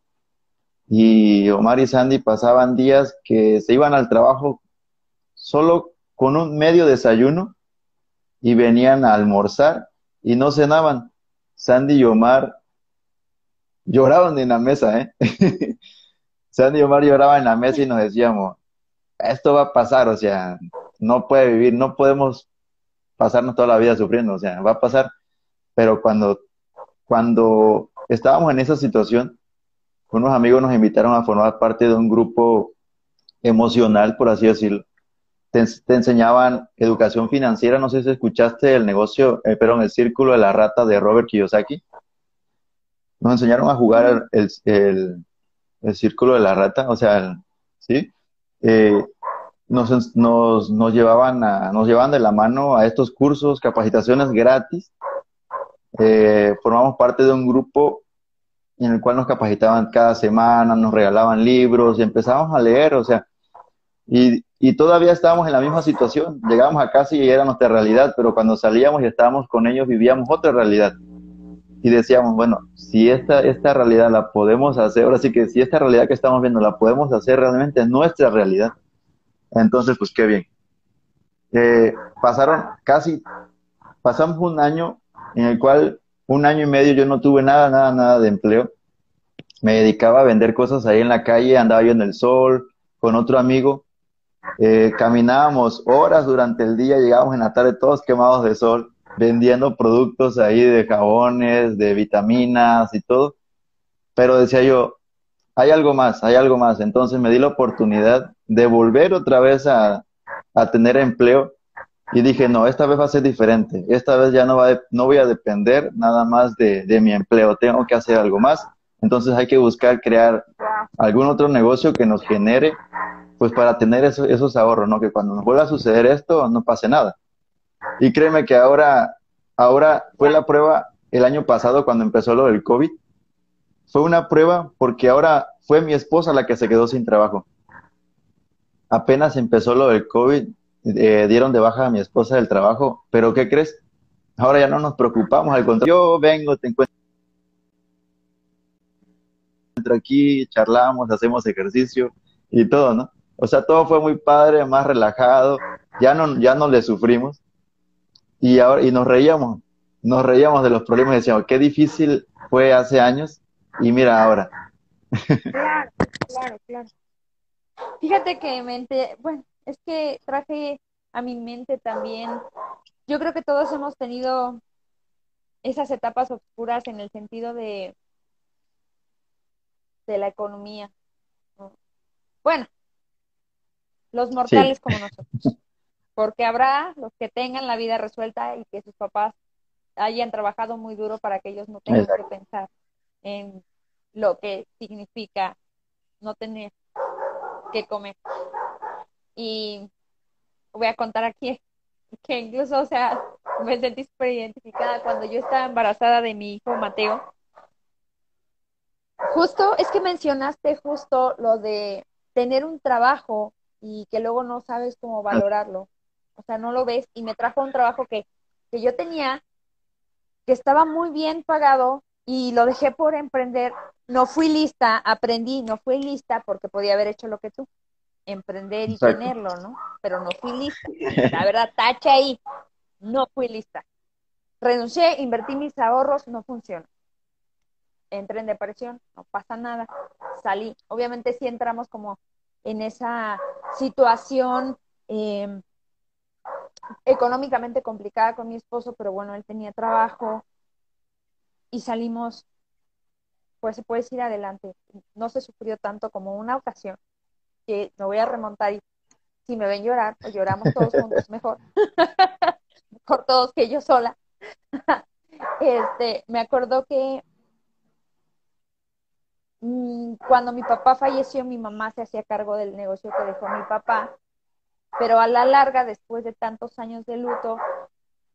Y Omar y Sandy pasaban días que se iban al trabajo solo con un medio desayuno y venían a almorzar y no cenaban. Sandy y Omar lloraban en la mesa, ¿eh? Sandy Omar lloraban en la mesa y nos decíamos, esto va a pasar, o sea, no puede vivir, no podemos pasarnos toda la vida sufriendo, o sea, va a pasar. Pero cuando, cuando estábamos en esa situación, unos amigos nos invitaron a formar parte de un grupo emocional, por así decirlo. Te, enseñaban educación financiera, no sé si escuchaste el negocio, eh, perdón, el círculo de la rata de Robert Kiyosaki. Nos enseñaron a jugar el, el círculo de la rata, o sea, ¿sí? Eh, nos, nos, nos, llevaban a, nos llevaban de la mano a estos cursos, capacitaciones gratis. Eh, formamos parte de un grupo en el cual nos capacitaban cada semana, nos regalaban libros y empezamos a leer, o sea, y, y todavía estábamos en la misma situación. Llegamos a casa y era nuestra realidad, pero cuando salíamos y estábamos con ellos vivíamos otra realidad y decíamos, bueno, si esta, esta realidad la podemos hacer, ahora sí que si esta realidad que estamos viendo la podemos hacer realmente en nuestra realidad, entonces pues qué bien. Eh, pasaron casi, pasamos un año en el cual un año y medio yo no tuve nada, nada, nada de empleo. Me dedicaba a vender cosas ahí en la calle, andaba yo en el sol con otro amigo. Eh, caminábamos horas durante el día, llegábamos en la tarde todos quemados de sol, vendiendo productos ahí de jabones, de vitaminas y todo. Pero decía yo, hay algo más, hay algo más. Entonces me di la oportunidad de volver otra vez a, a tener empleo y dije, no, esta vez va a ser diferente. Esta vez ya no, va no voy a depender nada más de, de, mi empleo. Tengo que hacer algo más. Entonces hay que buscar crear algún otro negocio que nos genere, pues para tener esos ahorros, ¿no? Que cuando nos vuelva a suceder esto, no pase nada. Y créeme que ahora, ahora fue la prueba el año pasado cuando empezó lo del COVID. Fue una prueba porque ahora fue mi esposa la que se quedó sin trabajo. Apenas empezó lo del COVID, eh, dieron de baja a mi esposa del trabajo, pero ¿qué crees? Ahora ya no nos preocupamos, al contrario, yo vengo, te encuentro aquí, charlamos, hacemos ejercicio y todo, ¿no? O sea, todo fue muy padre, más relajado, ya no, ya no le sufrimos y ahora, y nos reíamos, nos reíamos de los problemas y decíamos, qué difícil fue hace años y mira ahora. Claro, claro, claro. Fíjate que mente, bueno, es que traje a mi mente también, yo creo que todos hemos tenido esas etapas oscuras en el sentido de, de la economía. Bueno, los mortales como nosotros. Porque habrá los que tengan la vida resuelta y que sus papás hayan trabajado muy duro para que ellos no tengan que pensar en lo que significa no tener que comer. Y voy a contar aquí que incluso, o sea, me sentí súper identificada cuando yo estaba embarazada de mi hijo Mateo. Justo, es que mencionaste justo lo de tener un trabajo y que luego no sabes cómo valorarlo. O sea, no lo ves y me trajo un trabajo que, que yo tenía, que estaba muy bien pagado y lo dejé por emprender. No fui lista, aprendí, no fui lista porque podía haber hecho lo que tú emprender y tenerlo, ¿no? Pero no fui lista. La verdad, tacha ahí. No fui lista. Renuncié, invertí mis ahorros, no funcionó. Entré en depresión, no pasa nada. Salí. Obviamente sí entramos como en esa situación em, económicamente complicada con mi esposo, pero bueno, él tenía trabajo y salimos, pues se puede decir adelante. No se sufrió tanto como una ocasión que me voy a remontar y si me ven llorar, pues lloramos todos juntos, mejor. mejor todos que yo sola. este, me acuerdo que mm, cuando mi papá falleció, mi mamá se hacía cargo del negocio que dejó mi papá, pero a la larga, después de tantos años de luto,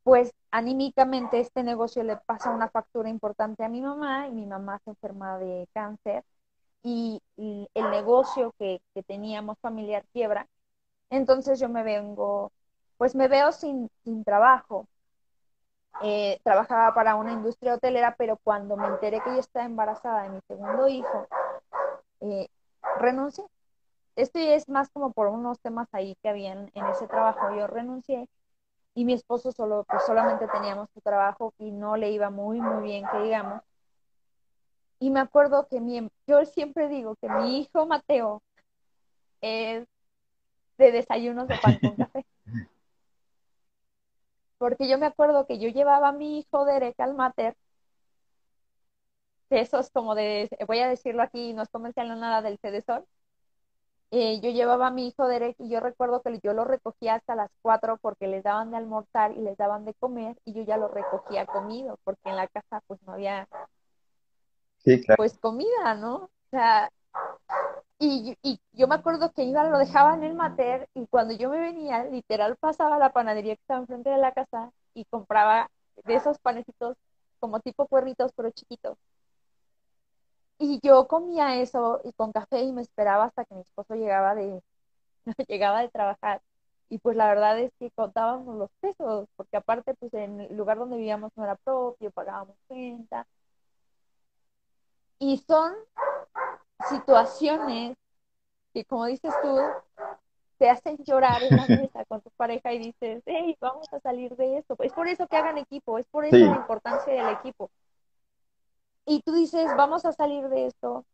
pues anímicamente este negocio le pasa una factura importante a mi mamá y mi mamá se enferma de cáncer y, el negocio que, teníamos familiar quiebra, entonces yo me vengo, pues me veo sin, sin trabajo. Eh, trabajaba para una industria hotelera, pero cuando me enteré que yo estaba embarazada de mi segundo hijo, eh, renuncié. Esto es más como por unos temas ahí que habían en ese trabajo. Yo renuncié y mi esposo solo, pues solamente teníamos su trabajo y no le iba muy, muy bien, que digamos. Y me acuerdo que mi, yo siempre digo que mi hijo Mateo es de desayunos de pan con café. Porque yo me acuerdo que yo llevaba a mi hijo Derek al mater, de esos como de, voy a decirlo aquí, no es comercial nada del Cedesol. Eh, yo llevaba a mi hijo Derek y yo recuerdo que yo lo recogía hasta las 4 porque les daban de almorzar y les daban de comer y yo ya lo recogía comido porque en la casa pues no había pues comida, ¿no? O sea, y, y, yo me acuerdo que iba, lo dejaba en el mater y cuando yo me venía, literal pasaba a la panadería que estaba enfrente de la casa y compraba de esos panecitos como tipo cuernitos, pero chiquitos. Y yo comía eso y con café y me esperaba hasta que mi esposo llegaba de, llegaba de trabajar. Y pues la verdad es que contábamos los pesos, porque aparte pues en el lugar donde vivíamos no era propio, pagábamos cuenta, y son situaciones que, como dices tú, te hacen llorar en la mesa con tu pareja y dices, hey, vamos a salir de esto. Es por eso que hagan equipo, es por eso la importancia del equipo. Y tú dices, vamos a salir de esto.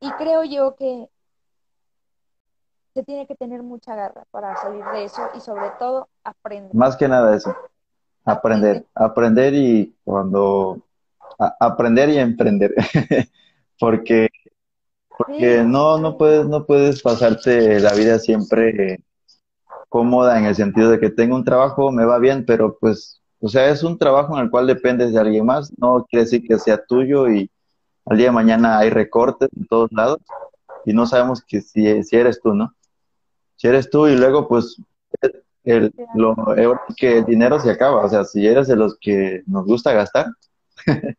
Y creo yo que se tiene que tener mucha garra para salir de eso y sobre todo aprender. Más que nada eso, aprender, aprender y cuando aprender y emprender, porque porque no no puedes no puedes pasarte la vida siempre cómoda en el sentido de que tengo un trabajo me va bien, pero pues o sea, es un trabajo en el cual dependes de alguien más, no quiere decir que sea tuyo y al día de mañana hay recortes en todos lados y no sabemos que si, si eres tú, ¿no? si eres tú y luego pues el, lo, que el dinero se acaba, o sea, si eres de los que nos gusta gastar,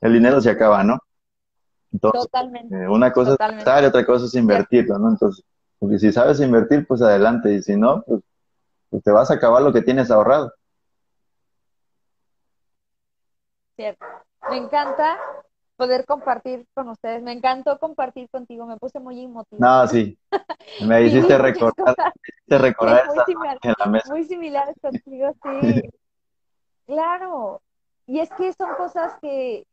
el dinero se acaba, ¿no? Entonces, Totalmente. Eh, una cosa es gastar y otra cosa es invertirlo, ¿no? Entonces, porque si sabes invertir, pues adelante, y si no, pues, pues te vas a acabar lo que tienes ahorrado. Cierto. Me encanta poder compartir con ustedes. Me encantó compartir contigo, me puse muy emotiva. No, sí. Me hiciste recordar, me recordar muy, similar, en la mesa. muy similares contigo, sí. claro. Y es que son cosas que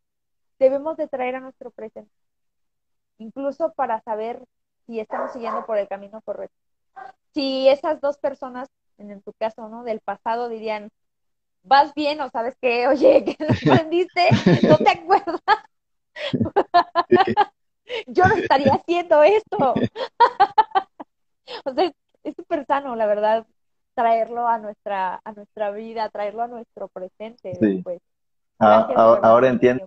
debemos de traer a nuestro presente. Incluso para saber si estamos siguiendo por el camino correcto. Si esas dos personas, en tu caso, ¿no? Del pasado dirían, vas bien o sabes qué, oye, que lo aprendiste, no te acuerdas. Yo no estaría haciendo esto. o sea, es súper sano, la verdad, traerlo a nuestra, a nuestra vida, traerlo a nuestro presente. Pues. ahora, entiendo,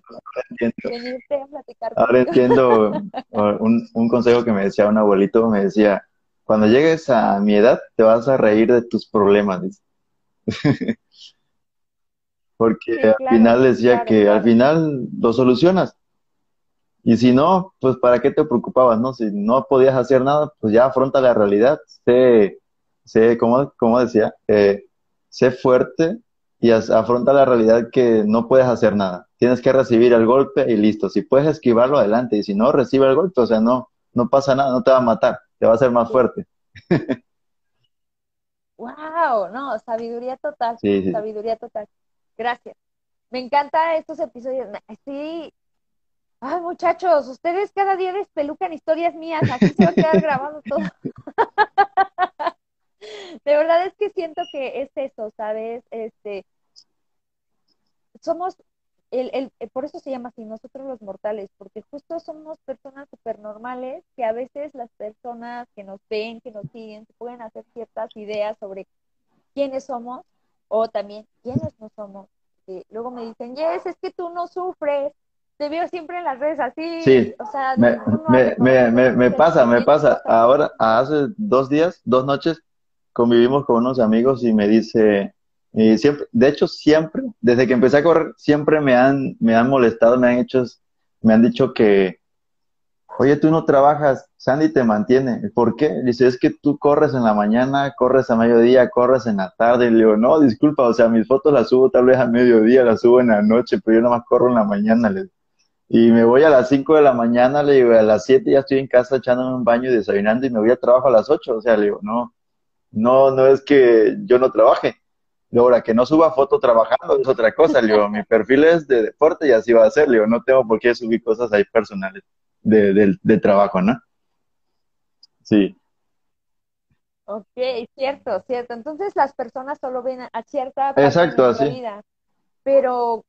ahora entiendo. un, un consejo que me decía un abuelito, me decía, cuando llegues a mi edad te vas a reír de tus problemas. Porque al final decía que al final lo solucionas. Y si no, pues ¿para qué te preocupabas, no? Si no podías hacer nada, pues ya afronta la realidad. Sé, sé como, como decía, eh, sé fuerte y afronta la realidad que no puedes hacer nada. Tienes que recibir el golpe y listo. Si puedes esquivarlo, adelante. Y si no, recibe el golpe. O sea, no, no pasa nada, no te va a matar, te va a hacer más fuerte. wow, no, sabiduría total. Sabiduría total. Gracias. Me encanta estos episodios. Sí, Ay, muchachos, ustedes cada día despelucan historias mías, aquí se va a quedar grabado todo. De verdad es que siento que es eso, ¿sabes? Este, somos, el, el, por eso se llama así, nosotros los mortales, porque justo somos personas súper normales que a veces las personas que nos ven, que nos siguen, se pueden hacer ciertas ideas sobre quiénes somos o también quiénes no somos. luego me dicen, Yes, es que tú no sufres, te veo siempre en las redes así. Sí, o sea, me, me, me, me, pasa, me pasa. Ahora, hace dos días, dos noches, convivimos con unos amigos y me dice, y siempre, de hecho, siempre, desde que empecé a correr, siempre me han, me han molestado, me han hecho, me han dicho que, oye, tú no trabajas, Sandy te mantiene. ¿Por qué? Dice, es que tú corres en la mañana, corres a mediodía, corres en la tarde. Y le digo, no, disculpa, o sea, mis fotos las subo tal vez a mediodía, las subo en la noche, pero yo nada más corro en la mañana. Le y me voy a las 5 de la mañana, le digo, a las 7 ya estoy en casa echándome un baño y desayunando y me voy a trabajo a las 8. O sea, le digo, no, no, no es que yo no trabaje. Ahora, que no suba foto trabajando es otra cosa. Le digo, mi perfil es de deporte y así va a ser. Le digo, no tengo por qué subir cosas ahí personales de, de, trabajo, ¿no? Sí. Ok, cierto, cierto. Entonces las personas solo ven a cierta Exacto, así. vida. Pero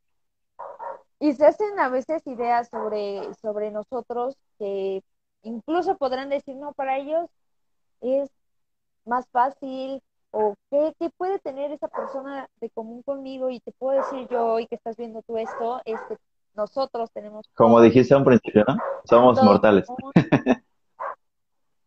y se hacen a veces ideas sobre, sobre nosotros que incluso podrán decir, no, para ellos es más fácil o qué, puede tener esa persona de común conmigo y te puedo decir yo hoy que estás viendo tú esto, es que nosotros tenemos... Como dijiste a un principio, ¿no? Somos mortales.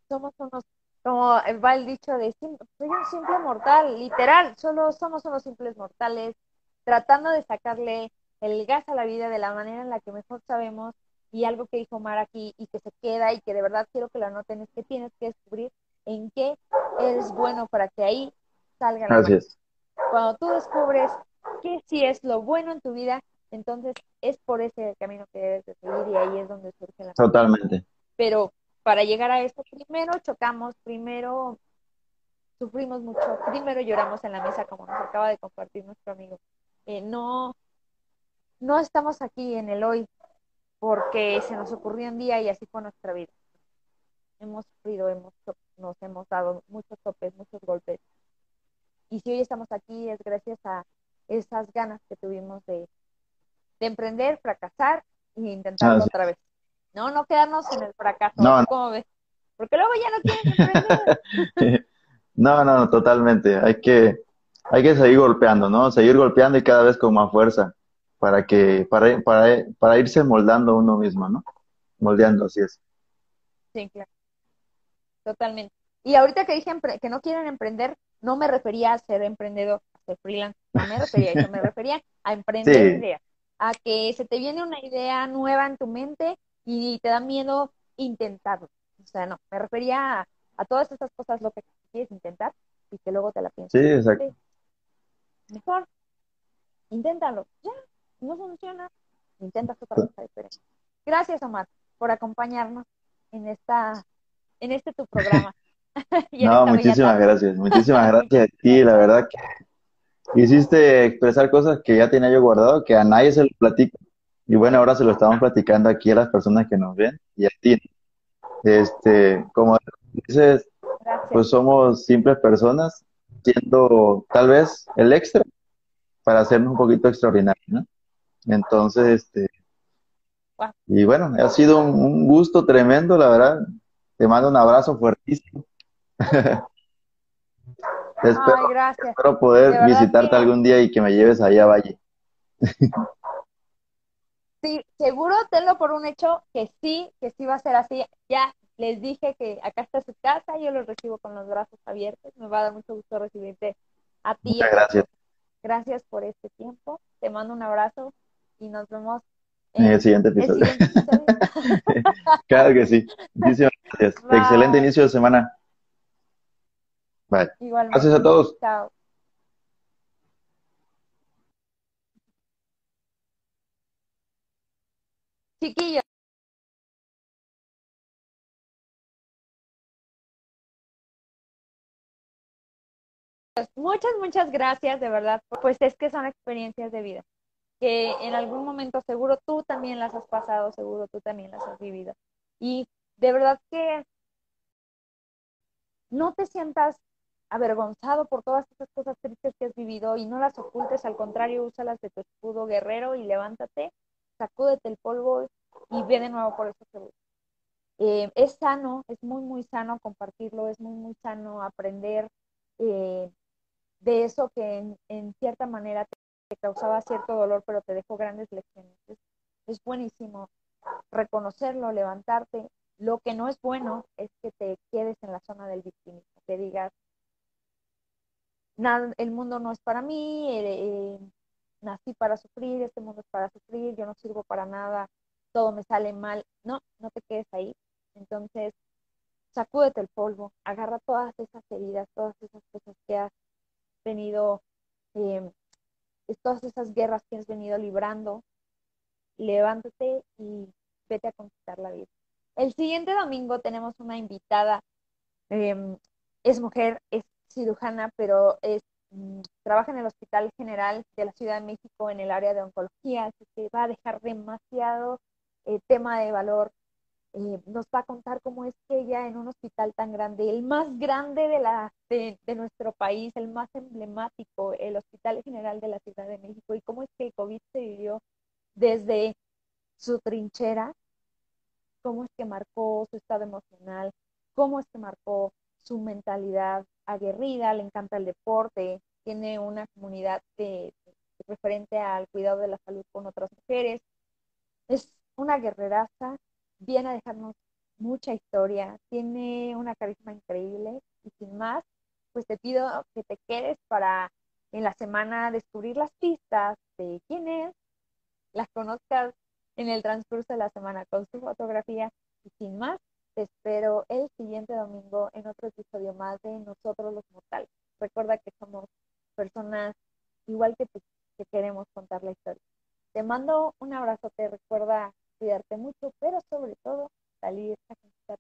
Somos, unos, como va el dicho de, soy un simple mortal, literal, solo somos unos simples mortales, tratando de sacarle el gas a la vida de la manera en la que mejor sabemos y algo que dijo Mar aquí y que se queda y que de verdad quiero que lo anoten es que tienes que descubrir en qué eres bueno para que ahí salga la Gracias. Cuando tú descubres qué sí es lo bueno en tu vida, entonces es por ese camino que debes de seguir y ahí es donde surge la Totalmente. Pero para llegar a esto, primero chocamos, primero sufrimos mucho, primero lloramos en la mesa, como nos acaba de compartir nuestro amigo. Eh, no, no estamos aquí en el hoy porque se nos ocurrió un día y así fue nuestra vida. Hemos sufrido, hemos, nos hemos dado muchos topes, muchos golpes. Y si hoy estamos aquí es gracias a esas ganas que tuvimos de, de emprender, fracasar e intentarlo otra vez. No, no quedarnos en el fracaso. No, ¿Cómo ves? Porque luego ya no quieren emprender. no, no, totalmente. Hay que, hay que seguir golpeando, ¿no? Seguir golpeando y cada vez con más fuerza para que, para, para, para irse moldando uno mismo, ¿no? Moldeando, así es. Sí, claro. Totalmente. Y ahorita que dije que no quieren emprender, no me refería a ser emprendedor, a ser freelance, no me refería a eso, me refería a emprender ideas, a que se te viene una idea nueva en tu mente y te da miedo intentarlo. O sea, no, me refería a, todas esas cosas lo que quieres intentar y que luego te la piensas. Sí, exacto. Mejor, inténtalo. Ya, no funciona, intentas otra cosa diferente. Gracias, Omar, por acompañarnos en esta, en este tu programa. no, muchísimas gracias, muchísimas gracias a ti, la verdad que hiciste expresar cosas que ya tenía yo guardado, que a nadie se lo platico. Y bueno, ahora se lo estamos platicando aquí a las personas que nos ven y a ti. Este, como dices, pues somos simples personas, siendo tal vez el extra para hacernos un poquito extraordinario, ¿no? Entonces, este, y bueno, ha sido un, gusto tremendo, la verdad. Te mando un abrazo fuertísimo. espero, poder visitarte algún día y que me lleves allá a Valle. sí, seguro tenlo por un hecho que sí, que sí va a ser así. Ya les dije que acá está su casa, yo los recibo con los brazos abiertos. Me va a dar mucho gusto recibirte a ti. Muchas gracias. Gracias por este tiempo. Te mando un abrazo y nos vemos en, el siguiente episodio. claro que sí. Muchísimas gracias. Excelente inicio de semana. Bye. Gracias a todos. Chao. Chiquillos. Muchas, muchas gracias, de verdad. Pues es que son experiencias de vida que en algún momento seguro tú también las has pasado, seguro tú también las has vivido. Y de verdad que no te sientas avergonzado por todas esas cosas tristes que has vivido y no las ocultes, al contrario, úsalas de tu escudo guerrero y levántate, sacúdete el polvo y ve de nuevo por eso seguro. Eh, es sano, es muy, muy sano compartirlo, es muy, muy sano aprender eh, de eso que en, en cierta manera te causaba cierto dolor, pero te dejó grandes lecciones. Es, buenísimo reconocerlo, levantarte. Lo que no es bueno es que te quedes en la zona del victimismo, que digas, nada, el mundo no es para mí, eh, nací para sufrir, este mundo es para sufrir, yo no sirvo para nada, todo me sale mal. No, no te quedes ahí. Entonces, sacúdete el polvo, agarra todas esas heridas, todas esas cosas que has venido eh, todas esas guerras que has venido librando, levántate y vete a conquistar la vida. El siguiente domingo tenemos una invitada, em, es mujer, es cirujana, pero es, mm, trabaja en el Hospital General de la Ciudad de México en el área de oncología, así que va a dejar demasiado eh, tema de valor. Eh, nos va a contar cómo es que ella en un hospital tan grande, el más grande de, la, de, nuestro país, el más emblemático, el Hospital General de la Ciudad de México, y cómo es que el COVID se vivió desde su trinchera, cómo es que marcó su estado emocional, cómo es que marcó su mentalidad aguerrida, le encanta el deporte, tiene una comunidad de, referente al cuidado de la salud con otras mujeres. Es una guerreraza viene a dejarnos mucha historia, tiene una carisma increíble y sin más, pues te pido que te quedes para en la semana descubrir las pistas de quién es, las conozcas en el transcurso de la semana con su fotografía y sin más, te espero el siguiente domingo en otro episodio más de Nosotros los Mortales. Recuerda que somos personas igual que tú, que queremos contar la historia. Te mando un abrazo, te recuerda cuidarte mucho, pero sobre todo salir a conquistar